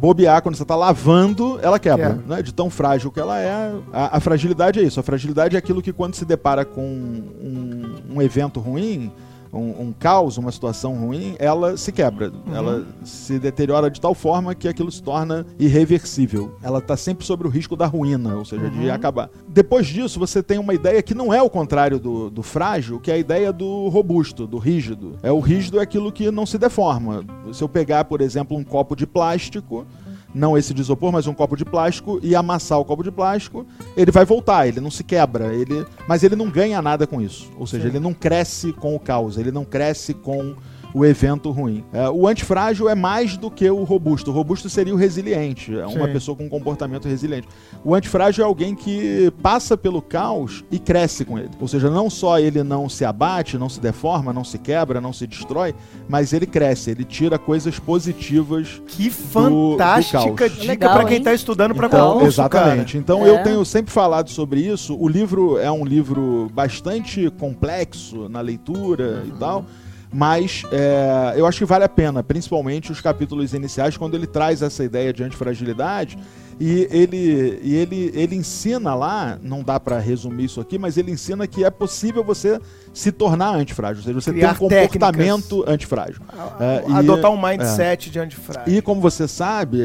bobear quando você está lavando, ela quebra. Quebra. Né? De tão frágil que ela é. A, a fragilidade é isso. A fragilidade é aquilo que quando se depara com um, um evento ruim, um, um caos, uma situação ruim, ela se quebra. Ela se deteriora de tal forma que aquilo se torna irreversível. Ela está sempre sobre o risco da ruína, ou seja, de acabar. Depois disso, você tem uma ideia que não é o contrário do, do frágil, que é a ideia do robusto, do rígido. É o rígido é aquilo que não se deforma. Se eu pegar, por exemplo, um copo de plástico, não esse de isopor, mas um copo de plástico e amassar o copo de plástico, ele vai voltar, ele não se quebra, ele, mas ele não ganha nada com isso. Ou seja, Sim. ele não cresce com o caos, ele não cresce com o evento ruim. É, o antifrágil é mais do que o robusto. O robusto seria o resiliente, é uma Sim. pessoa com um comportamento resiliente. O antifrágil é alguém que passa pelo caos e cresce com ele. Ou seja, não só ele não se abate, não se deforma, não se quebra, não se destrói, mas ele cresce, ele tira coisas positivas Que do fantástica caos. dica pra quem hein? tá estudando pra Então, concurso, exatamente. cara. Então É. eu tenho sempre falado sobre isso. O livro é um livro bastante complexo na leitura e tal. Mas é, eu acho que vale a pena, principalmente os capítulos iniciais, quando ele traz essa ideia de antifragilidade. E ele, e ele, ele ensina lá, não dá pra resumir isso aqui, mas ele ensina que é possível você se tornar antifrágil. Ou seja, você Criar ter um comportamento antifrágil. É, e- Adotar um mindset de antifrágil. e como você sabe,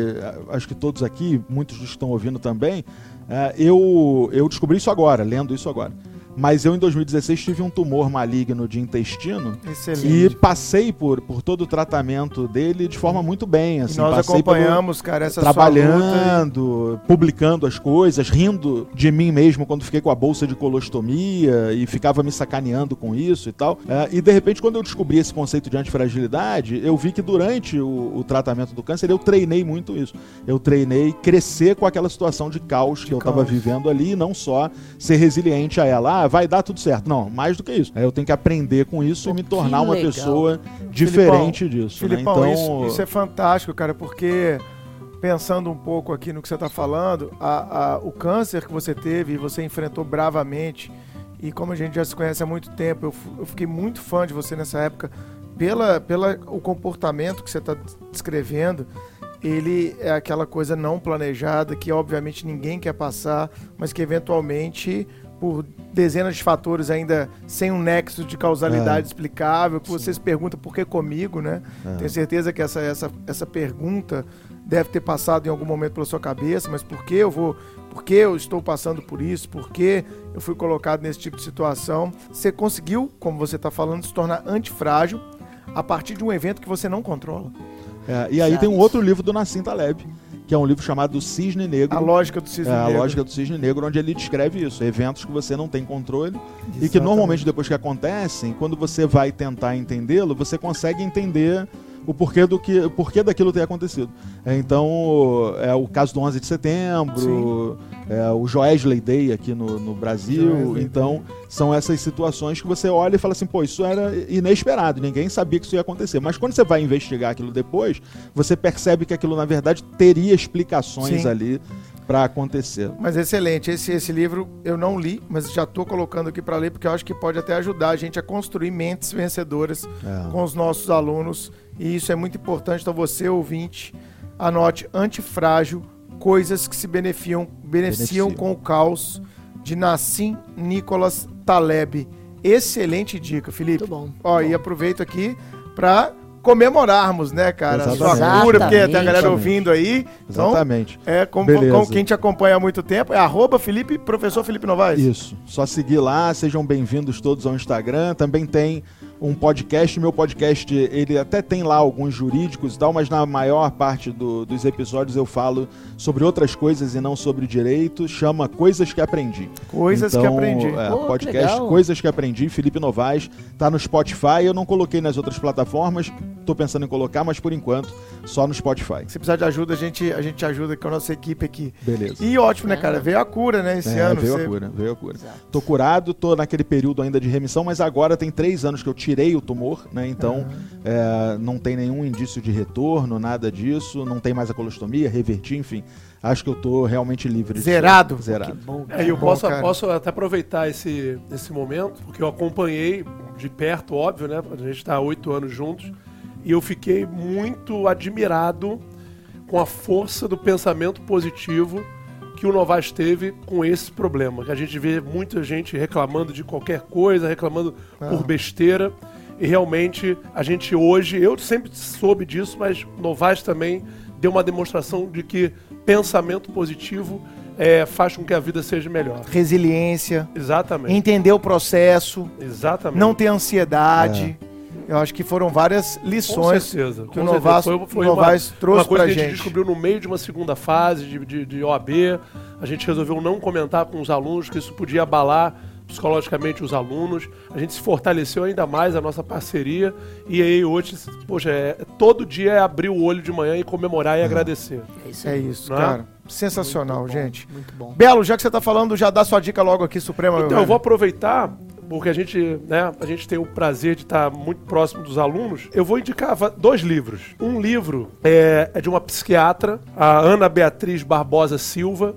acho que todos aqui, muitos que estão ouvindo também, eh, eu, eu descobri isso agora, lendo isso agora. Mas eu, em 2016, tive um tumor maligno de intestino e Excelente. passei por, por todo o tratamento dele de forma muito bem. E Assim, nós passei pelo- acompanhamos, cara, essa trabalhando, publicando as coisas, rindo de mim mesmo quando fiquei com a bolsa de colostomia e ficava me sacaneando com isso e tal. É, e de repente, quando eu descobri esse conceito de antifragilidade, eu vi que durante o, o tratamento do câncer eu treinei muito isso. Eu treinei crescer com aquela situação de caos que eu estava vivendo ali e não só ser resiliente a ela. Ah, vai dar tudo certo. Não, mais do que isso. Eu tenho que aprender com isso e me tornar uma legal. pessoa diferente disso. né? Filipão, Então, isso, isso é fantástico, cara, porque pensando um pouco aqui no que você está falando, a- a- o câncer que você teve e você enfrentou bravamente, e como a gente já se conhece há muito tempo, eu, eu fiquei muito fã de você nessa época, pela, pela o comportamento que você está descrevendo, ele é aquela coisa não planejada que obviamente ninguém quer passar, mas que eventualmente por dezenas de fatores ainda sem um nexo de causalidade É. explicável, que você se pergunta por que comigo, né? É. Tenho certeza que essa, essa, essa pergunta deve ter passado em algum momento pela sua cabeça, mas por que eu vou, por que eu estou passando por isso? Por que eu fui colocado nesse tipo de situação? Você conseguiu, como você está falando, se tornar antifrágil a partir de um evento que você não controla. É, e aí Certo. tem um outro livro do Nassim Taleb, que é um livro chamado Cisne Negro. A lógica do cisne É, a negro. lógica do cisne negro, onde ele descreve isso, eventos que você não tem controle e que Exatamente. normalmente depois que acontecem, quando você vai tentar entendê-lo, você consegue entender o porquê do que, o porquê daquilo ter acontecido. É, então, é o caso do 11 de setembro, é, o Joesley Day aqui no, no Brasil. Joesley então, são essas situações que você olha e fala assim, pô, isso era inesperado, ninguém sabia que isso ia acontecer. Mas quando você vai investigar aquilo depois, você percebe que aquilo na verdade teria explicações Sim. ali para acontecer. Mas excelente. Esse, esse livro eu não li, mas já estou colocando aqui para ler, porque eu acho que pode até ajudar a gente a construir mentes vencedoras É. com os nossos alunos. E isso é muito importante. Então, você, ouvinte, anote antifrágil, coisas que se beneficiam, beneficiam Beneficiam. com o caos, de Nassim Nicolas Taleb. Excelente dica, Felipe. Muito bom. Ó, e aproveito aqui para comemorarmos, né, cara, a sua Exatamente. cura, porque tem a galera Exatamente. ouvindo aí. Então, Exatamente. é, como, Beleza. como quem te acompanha há muito tempo, é arroba Felipe, professor Felipe Novaes. Isso. Só seguir lá, sejam bem-vindos todos ao Instagram. Também tem um podcast. Meu podcast, ele até tem lá alguns jurídicos e tal, mas na maior parte do- dos episódios eu falo sobre outras coisas e não sobre direito. Chama Coisas que Aprendi. Coisas que Então, aprendi. É, Pô, que podcast legal. Coisas que Aprendi, Felipe Novaes. Tá no Spotify. Eu não coloquei nas outras plataformas. Tô pensando em colocar, mas por enquanto, só no Spotify. Se precisar de ajuda, a gente, a gente ajuda com a nossa equipe aqui. Beleza. E ótimo, né, cara? Veio a cura, né, esse É, ano. veio Você- a cura, veio a cura. Exato. Tô curado, tô naquele período ainda de remissão, mas agora tem três anos que eu tirei o tumor, né? Então é, não tem nenhum indício de retorno, nada disso, não tem mais a colostomia, reverti, enfim. Acho que eu tô realmente livre. disso. Zerado. Que Zerado. bom. É, eu Bom, posso, cara. posso até aproveitar esse, esse momento, porque eu acompanhei de perto, óbvio, né? A gente está há oito anos juntos, e eu fiquei muito admirado com a força do pensamento positivo que o Novaes teve com esse problema. Que a gente vê muita gente reclamando de qualquer coisa, reclamando por besteira. E realmente a gente hoje, eu sempre soube disso, mas Novaes também deu uma demonstração de que pensamento positivo é, faz com que a vida seja melhor. Resiliência, Exatamente. entender o processo, Exatamente. não ter ansiedade. Eu acho que foram várias lições certeza. que com o Novaes, certeza. Foi, foi o Novaes uma, trouxe uma coisa pra que a gente gente. descobriu no meio de uma segunda fase de, de, de OAB. A gente resolveu não comentar com os alunos que isso podia abalar psicologicamente os alunos. A gente se fortaleceu ainda mais a nossa parceria. E aí hoje, poxa, é, todo dia é abrir o olho de manhã e comemorar e agradecer. É isso É isso, Não é? cara. Sensacional, Muito bom, gente. Muito bom. Belo, já que você tá falando, já dá sua dica logo aqui, Suprema. meu Então, eu velho. vou aproveitar, porque a gente, né, a gente tem o prazer de estar muito próximo dos alunos. Eu vou indicar dois livros. Um livro é, é de uma psiquiatra, a Ana Beatriz Barbosa Silva,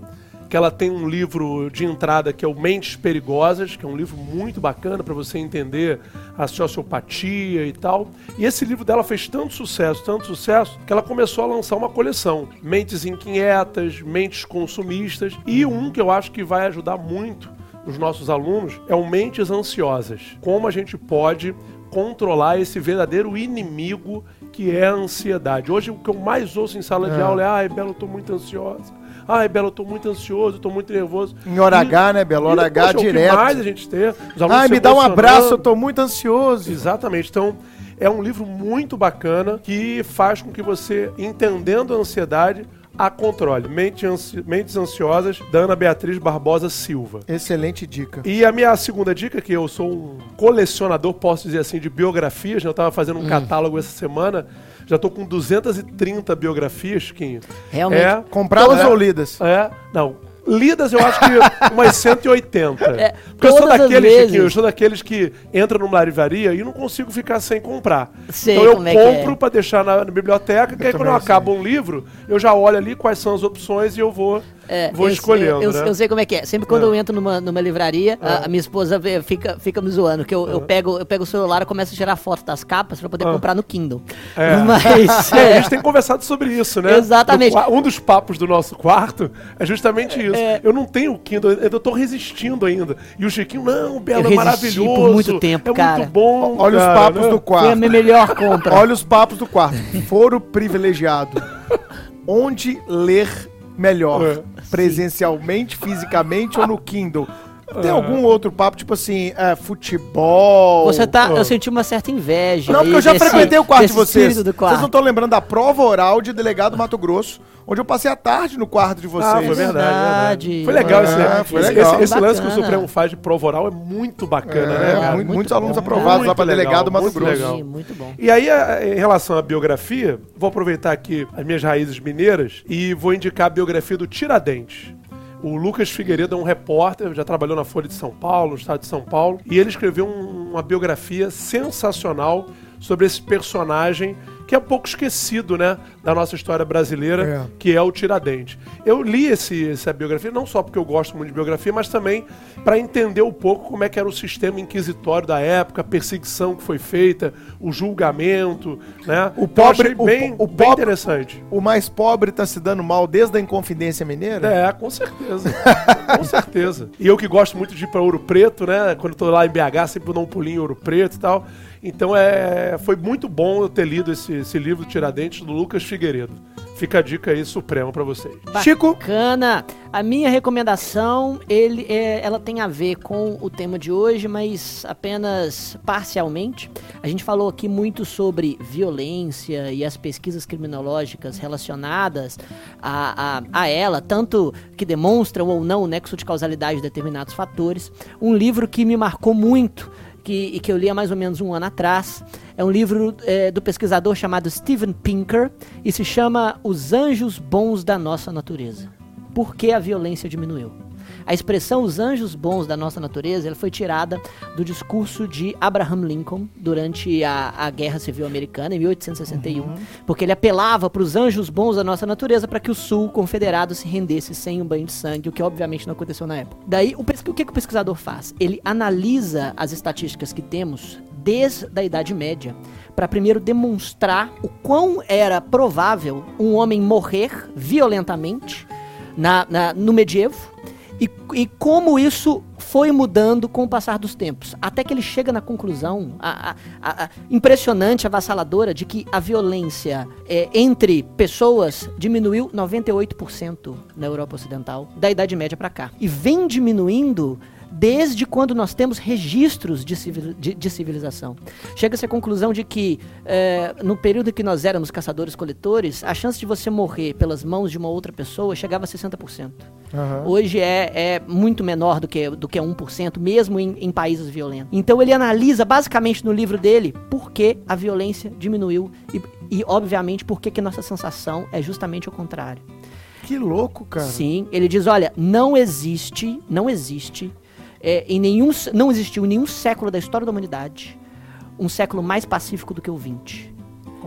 que ela tem um livro de entrada que é o Mentes Perigosas, que é um livro muito bacana para você entender a sociopatia e tal. E esse livro dela fez tanto sucesso, tanto sucesso, que ela começou a lançar uma coleção. Mentes Inquietas, Mentes Consumistas, e um que eu acho que vai ajudar muito os nossos alunos é o Mentes Ansiosas. Como a gente pode controlar esse verdadeiro inimigo que é a ansiedade. Hoje o que eu mais ouço em sala de É. aula é ai, Belo, eu tô muito ansiosa. Ai, Belo, eu tô muito ansioso, tô muito nervoso. Em hora E- H, né, Belo? Hora e, H poxa, O direto. que mais a gente alunos Ai, me dá um abraço, eu tô muito ansioso. Exatamente. Então, é um livro muito bacana que faz com que você, entendendo a ansiedade, a controle. Mente ansi- Mentes Ansiosas, da Ana Beatriz Barbosa Silva. Excelente dica. E a minha segunda dica, que eu sou um colecionador, posso dizer assim, de biografias, né? eu estava fazendo um Hum. catálogo essa semana, já estou com 230 biografias, Chiquinho. Realmente. É, Compradas É. ou lidas? é, não. Lidas eu acho que umas 180. É, Porque eu sou daqueles, vezes. Chiquinho, eu sou daqueles que entram numa livraria e não consigo ficar sem comprar. Sei então eu como é que compro é. pra deixar na, na biblioteca, que aí quando eu acabo um livro, eu já olho ali quais são as opções e eu vou, É, vou eu, escolhendo, eu, né? eu sei como é que é. Sempre quando É. eu entro numa, numa livraria, a, É. a minha esposa vê- fica, fica me zoando, que eu, eu, pego, eu pego o celular e começo a tirar foto das capas pra poder Ah. comprar no Kindle. É. Mas. É, a é, gente tem conversado sobre isso, né? Exatamente. No um dos papos do nosso quarto é justamente isso. É. Eu não tenho Kindle, eu tô resistindo ainda. E o Chiquinho, não, o Belo Eu é resisti maravilhoso. por muito tempo, é cara. muito bom. Olha os cara, papos né? do foi a quarto. minha melhor compra. Olha os papos do quarto. Foro privilegiado. Onde ler melhor? Presencialmente, fisicamente ou no Kindle? Tem É. algum outro papo, tipo assim, é, futebol? Você tá. Ah. Eu senti uma certa inveja. Não, aí porque eu já desse- frequentei o quarto de vocês. do Vocês quarto. não estão lembrando da prova oral de delegado Mato Grosso, onde eu passei a tarde no quarto de vocês. Ah, foi verdade, Verdade. verdade. Foi legal esse, É, foi esse, legal. esse- esse lance que o. Supremo faz de prova oral é muito bacana, É, né, cara? muito- muitos muito alunos bom. aprovados lá Muito para legal, delegado Mato muito Grosso. legal. Sim, muito bom. E aí, em relação à biografia, vou aproveitar aqui as minhas raízes mineiras e vou indicar a biografia do Tiradentes. O Lucas Figueiredo é um repórter, já trabalhou na Folha de São Paulo, no estado de São Paulo, e ele escreveu um- uma biografia sensacional sobre esse personagem que é pouco esquecido, né, da nossa história brasileira, É. que é o Tiradentes. Eu li esse, essa biografia não só porque eu gosto muito de biografia, mas também para entender um pouco como é que era o sistema inquisitório da época, a perseguição que foi feita, o julgamento, né? O Então, pobre- achei o bem, po- o bem pobre- interessante. O mais pobre tá se dando mal desde a Inconfidência Mineira? É, com certeza. com certeza. E eu que gosto muito de ir pra Ouro Preto, né? Quando tô lá em BH, sempre dou um pulinho em Ouro Preto e tal. Então é, foi muito bom eu ter lido esse, esse livro Tiradentes do Lucas Figueiredo. Fica a dica aí suprema pra vocês. Chico? Bacana. A minha recomendação, ele, é, ela tem a ver com o tema de hoje, mas apenas parcialmente. A gente falou aqui muito sobre violência e as pesquisas criminológicas relacionadas a, a, a ela, tanto que demonstram ou não o nexo de causalidade de determinados fatores. Um livro que me marcou muito que, e que eu li há mais ou menos um ano atrás. É um livro é, do pesquisador chamado Steven Pinker e se chama Os Anjos Bons da Nossa Natureza. Por que a violência diminuiu? A expressão os anjos bons da nossa natureza ela foi tirada do discurso de Abraham Lincoln durante a, a Guerra Civil Americana, em 1861, porque ele apelava para os anjos bons da nossa natureza para que o Sul confederado se rendesse sem um banho de sangue, o que obviamente não aconteceu na época. Daí, o, o que, que o pesquisador faz? Ele analisa as estatísticas que temos desde a Idade Média para primeiro demonstrar o quão era provável um homem morrer violentamente na, na- no medievo e, e como isso foi mudando com o passar dos tempos. Até que ele chega na conclusão a- a- a- impressionante, avassaladora, de que a violência é, entre pessoas diminuiu 98% na Europa Ocidental, da Idade Média para cá. E vem diminuindo desde quando nós temos registros de, civil, de, de civilização. Chega-se à conclusão de que, é, no período em que nós éramos caçadores-coletores, a chance de você morrer pelas mãos de uma outra pessoa chegava a 60%. Aham. Hoje é, é muito menor do que, do que 1%, mesmo em, em países violentos. Então ele analisa basicamente no livro dele por que a violência diminuiu e, e obviamente, por que que nossa sensação é justamente o contrário. Que louco, cara. Sim, ele diz, olha, não existe, não existe, é, em nenhum, não existiu em nenhum século da história da humanidade um século mais pacífico do que o 20.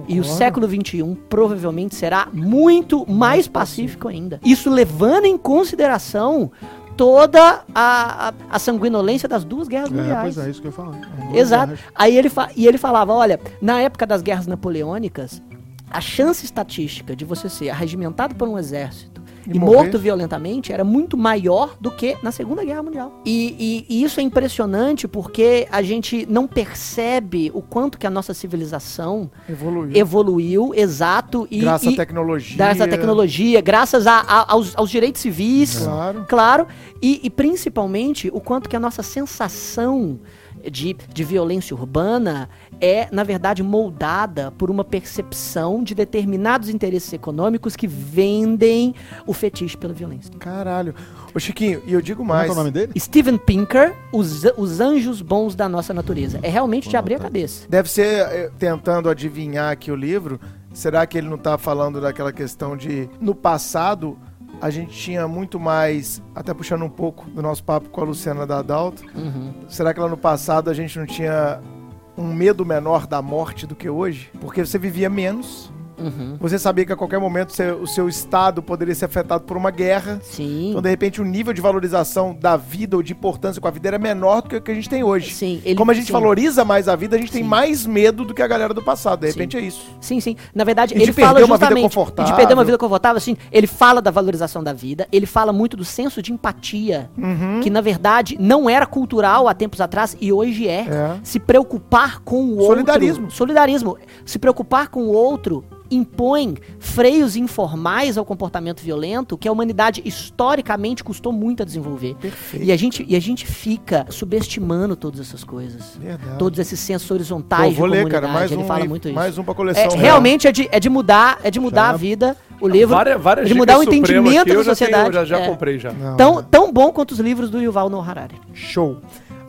E o Concordo. século 21 provavelmente será muito mais pacífico ainda. Isso levando em consideração toda a, a, a sanguinolência das duas guerras É, mundiais. pois é, isso que eu ia falar. Exato. Aí ele e ele falava, olha, na época das guerras napoleônicas, a chance estatística de você ser arregimentado por um exército E e, morto violentamente era muito maior do que na Segunda Guerra Mundial. E, e- e isso é impressionante porque a gente não percebe o quanto que a nossa civilização Evoluiu. evoluiu, exato, e, Graças à tecnologia. graças à tecnologia, graças a- a- aos, aos direitos civis, Claro. claro, e, e principalmente o quanto que a nossa sensação de, de violência urbana é, na verdade, moldada por uma percepção de determinados interesses econômicos que vendem o fetiche pela violência. Caralho. Ô, Chiquinho, e eu digo mais. que é o nome dele? Steven Pinker, os, os Anjos Bons da Nossa Natureza. É realmente de abrir a cabeça. Deve ser, eh, tentando adivinhar aqui o livro, será que ele não tá falando daquela questão de, no passado, a gente tinha muito mais, até puxando um pouco do nosso papo com a Luciana da Adalto, Uhum. será que lá no passado a gente não tinha um medo menor da morte do que hoje? Porque você vivia menos, Uhum. você sabia que a qualquer momento o seu estado poderia ser afetado por uma guerra, Sim. então de repente o nível de valorização da vida ou de importância com a vida era menor do que o que a gente tem hoje. Sim, ele- Como a gente sim. valoriza mais a vida, a gente tem Sim. mais medo do que a galera do passado. De Sim. repente é isso. Sim, sim. Na verdade, E de ele perder fala uma vida justamente confortável. de perder uma vida confortável, assim, ele fala da valorização da vida, ele fala muito do senso de empatia, Uhum. que na verdade não era cultural há tempos atrás e hoje é. É. Se preocupar com o outro. Solidarismo. Solidarismo. Se preocupar com o outro impõe freios informais ao comportamento violento que a humanidade historicamente custou muito a desenvolver. Perfeito. E a gente, e a gente fica subestimando todas essas coisas. Verdade. Todos esses sensos Pô, horizontais vou de ler, comunidade. cara, mais ele um, fala muito isso. mais um pra É, coleção. né? realmente é de, é de mudar, é de mudar Já. a vida, o livro. Várias, várias de mudar o entendimento aqui, eu da já tenho- sociedade. já já É. comprei já. Não, Tão, não. tão bom quanto os livros do Yuval Noah Harari. Show.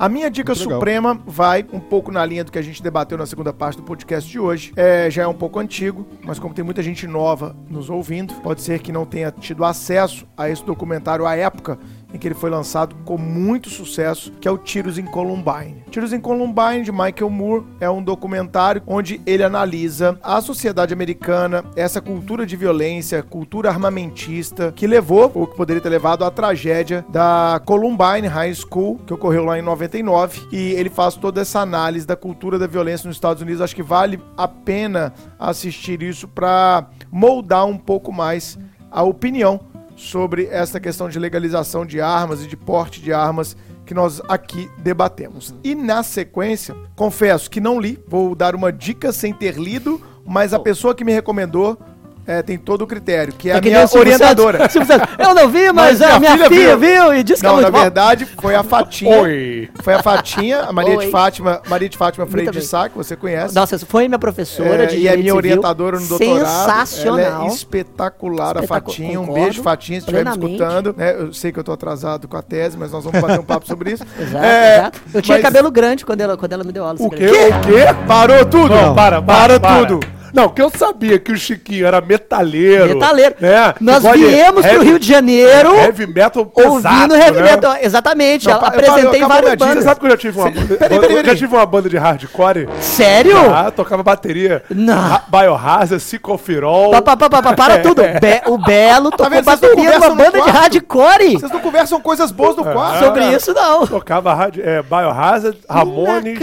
A minha dica Muito legal. suprema vai um pouco na linha do que a gente debateu na segunda parte do podcast de hoje. É, já é um pouco antigo, mas como tem muita gente nova nos ouvindo, pode ser que não tenha tido acesso a esse documentário à época em que ele foi lançado com muito sucesso, que é o Tiros em Columbine. Tiros em Columbine, de Michael Moore, é um documentário onde ele analisa a sociedade americana, essa cultura de violência, cultura armamentista, que levou, ou que poderia ter levado, à tragédia da Columbine High School, que ocorreu lá em 99. E ele faz toda essa análise da cultura da violência nos Estados Unidos. Acho que vale a pena assistir isso para moldar um pouco mais a opinião sobre essa questão de legalização de armas e de porte de armas que nós aqui debatemos. E na sequência, confesso que não li, vou dar uma dica sem ter lido, mas a pessoa que me recomendou é, tem todo o critério, que é a É que nem minha orientadora. Santos. Silvio Santos, Eu não vi, mas, Mas a minha minha, filha filha, viu. e disse que é Não, muito na bom. verdade, foi a Fatinha. Oi! Foi a Fatinha, a Maria Oi. de Fátima, Maria de Fátima Freire de. Sá, que você conhece. Nossa, foi minha professora É, de e é minha civil. orientadora no doutorado. Sensacional. Ela é espetacular, a Fatinha. Um concordo beijo, Fatinha, se estiver me escutando. né? eu sei que eu tô atrasado com a tese, mas nós vamos bater um papo sobre isso. Exato, É, exato. Eu tinha mas- cabelo grande quando ela, quando ela me deu aula. O quê? O quê? Parou tudo? Não, para, para, para. tudo. Não, que eu sabia que o Chiquinho era metaleiro. Metaleiro. né? Nós viemos pro heavy- Rio de Janeiro Heavy metal pesado, ouvindo heavy né? metal. Exatamente, Não, apresentei várias dica. Você bandas. sabe que eu já tive uma banda, peraí, peraí, eu já peraí. tive uma banda de hardcore? Sério? Ah, tocava bateria. Não. Biohazard, Psicofirol. Pa, pa, pa, pa, pa, para tudo. Be- o Belo tocou É. Vocês não bateria numa no banda de quarto? hardcore. Vocês não conversam coisas boas do quadro? Sobre cara. isso, não. Tocava hard- é, Biohazard, Ramones.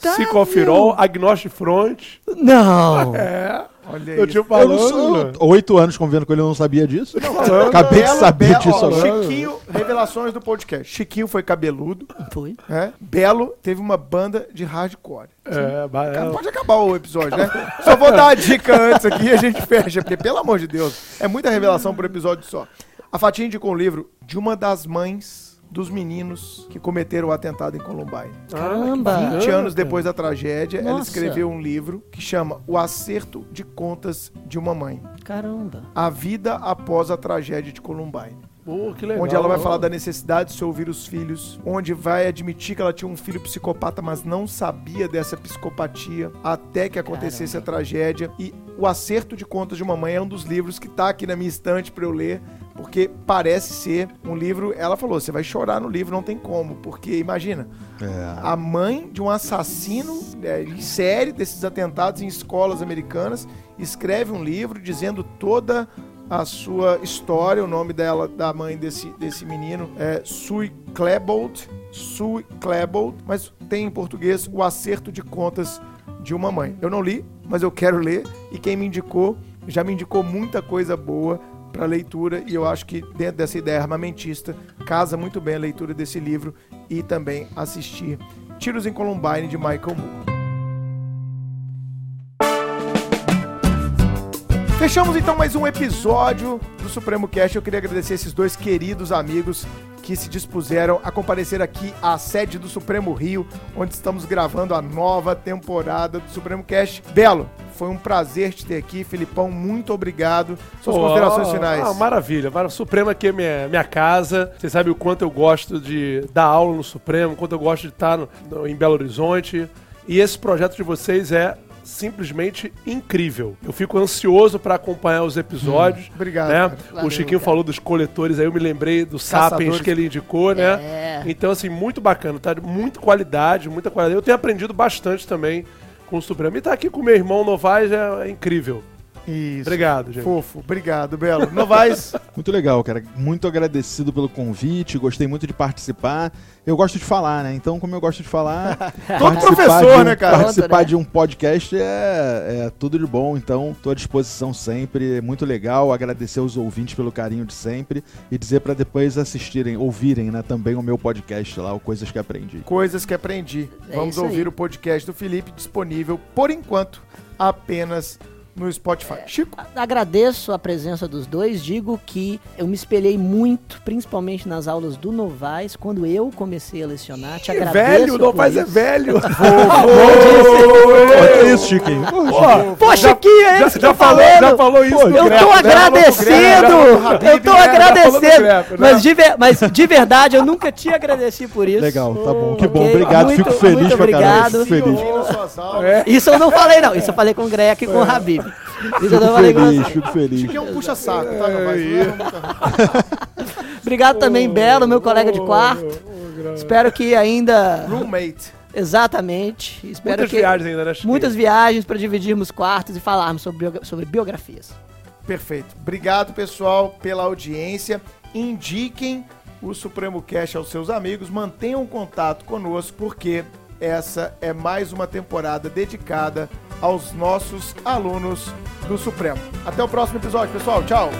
Psicofirol, Agnostic Front. Não. É. Olha Eu tinha Eu não falando. sou oito anos convivendo com ele, eu não sabia disso. falando. Acabei de saber Belo, disso ó, agora. Chiquinho, revelações do podcast. Chiquinho foi cabeludo, Foi. né? Belo teve uma banda de hardcore. É, é, Pode acabar o episódio, né? Só vou dar a dica antes aqui e a gente fecha, porque, pelo amor de Deus, é muita revelação por episódio só. A Fatinha indicou um livro de uma das mães dos meninos que cometeram o atentado em Columbine. Caramba. 20 bacana, anos depois da tragédia, ela Nossa. escreveu um livro que chama O Acerto de Contas de uma Mãe. Caramba. A vida após a tragédia de Columbine. Pô, que legal. Onde ela vai falar da necessidade de se ouvir os filhos, onde vai admitir que ela tinha um filho psicopata, mas não sabia dessa psicopatia até que acontecesse a tragédia. E O Acerto de Contas de uma Mãe é um dos livros que tá aqui na minha estante para eu ler, porque parece ser um livro. Ela falou: você vai chorar no livro, não tem como, porque imagina, É. a mãe de um assassino é, em série desses atentados em escolas americanas escreve um livro dizendo toda a sua história. O nome dela, da mãe desse, desse menino, é Sue Klebold. Sue Klebold, mas tem em português o acerto de contas de uma mãe. Eu não li, mas eu quero ler e quem me indicou já me indicou muita coisa boa para leitura e eu acho que dentro dessa ideia armamentista casa muito bem a leitura desse livro e também assistir Tiros em Columbine de Michael Moore. Fechamos então mais um episódio do Supremo Cast. Eu queria agradecer esses dois queridos amigos que se dispuseram a comparecer aqui à sede do Supremo Rio, onde estamos gravando a nova temporada do Supremo Cast. Belo, foi um prazer te ter aqui. Filipão, muito obrigado. Suas Pô, considerações finais. Ah, maravilha. Mara- Supremo aqui é minha, minha casa. Vocês sabem o quanto eu gosto de dar aula no Supremo, o quanto eu gosto de estar no- no- em Belo Horizonte. E esse projeto de vocês é simplesmente incrível. Eu fico ansioso para acompanhar os episódios. Obrigado, né? Valeu, o Chiquinho cara. falou dos coletores, aí eu me lembrei do Sapiens Caçadores. que ele indicou, né? É. Então, assim, muito bacana, tá? Muita qualidade, muita qualidade. Eu tenho aprendido bastante também com o Supremo. E tá aqui com meu irmão Novaes é, é incrível. Isso. Obrigado, gente. Fofo. Obrigado, Belo. Novaes, Muito legal, cara. Muito agradecido pelo convite, gostei muito de participar. Eu gosto de falar, né? Então, como eu gosto de falar, participar professor, de um, né, cara? Participar né? de um podcast é, é tudo de bom, então tô à disposição sempre. Muito legal. Agradecer aos ouvintes pelo carinho de sempre e dizer pra depois assistirem, ouvirem, né, também o meu podcast lá, o Coisas que Aprendi. coisas que aprendi. É Vamos isso aí. ouvir o podcast do Felipe disponível, por enquanto, apenas no Spotify. Chico, Agradeço a presença dos dois. Digo que eu me espelhei muito, principalmente nas aulas do Novaes, quando eu comecei a lecionar. Te agradeço. velho, por Novaes é velho. Isso, Chiquinho? Pô, Chiquinho, é já, isso já falou, falando. já falou isso. Pô, Eu tô né? agradecendo! Eu tô né? Falou agradecendo! Né? Mas de, mas de verdade, eu nunca te agradeci por isso. legal, tá bom. Que bom, obrigado. muito- Fico feliz muito pra caralho. obrigado. Fico feliz. É. Isso eu não falei, não. Isso eu falei com o Greco e com o Habib. Fico com feliz, fico feliz. Chiquinho é um puxa-saco, tá? É muito- Obrigado também, Belo, meu colega de quarto. Espero que ainda. Roommate. Exatamente. Espero Muitas que. viagens ainda, né, Chiquinho? Muitas viagens para dividirmos quartos e falarmos sobre, biogra- sobre biografias. Perfeito. Obrigado, pessoal, pela audiência. Indiquem o Supremo Cash aos seus amigos. Mantenham contato conosco, porque essa é mais uma temporada dedicada aos nossos alunos do Supremo. Até o próximo episódio, pessoal. Tchau.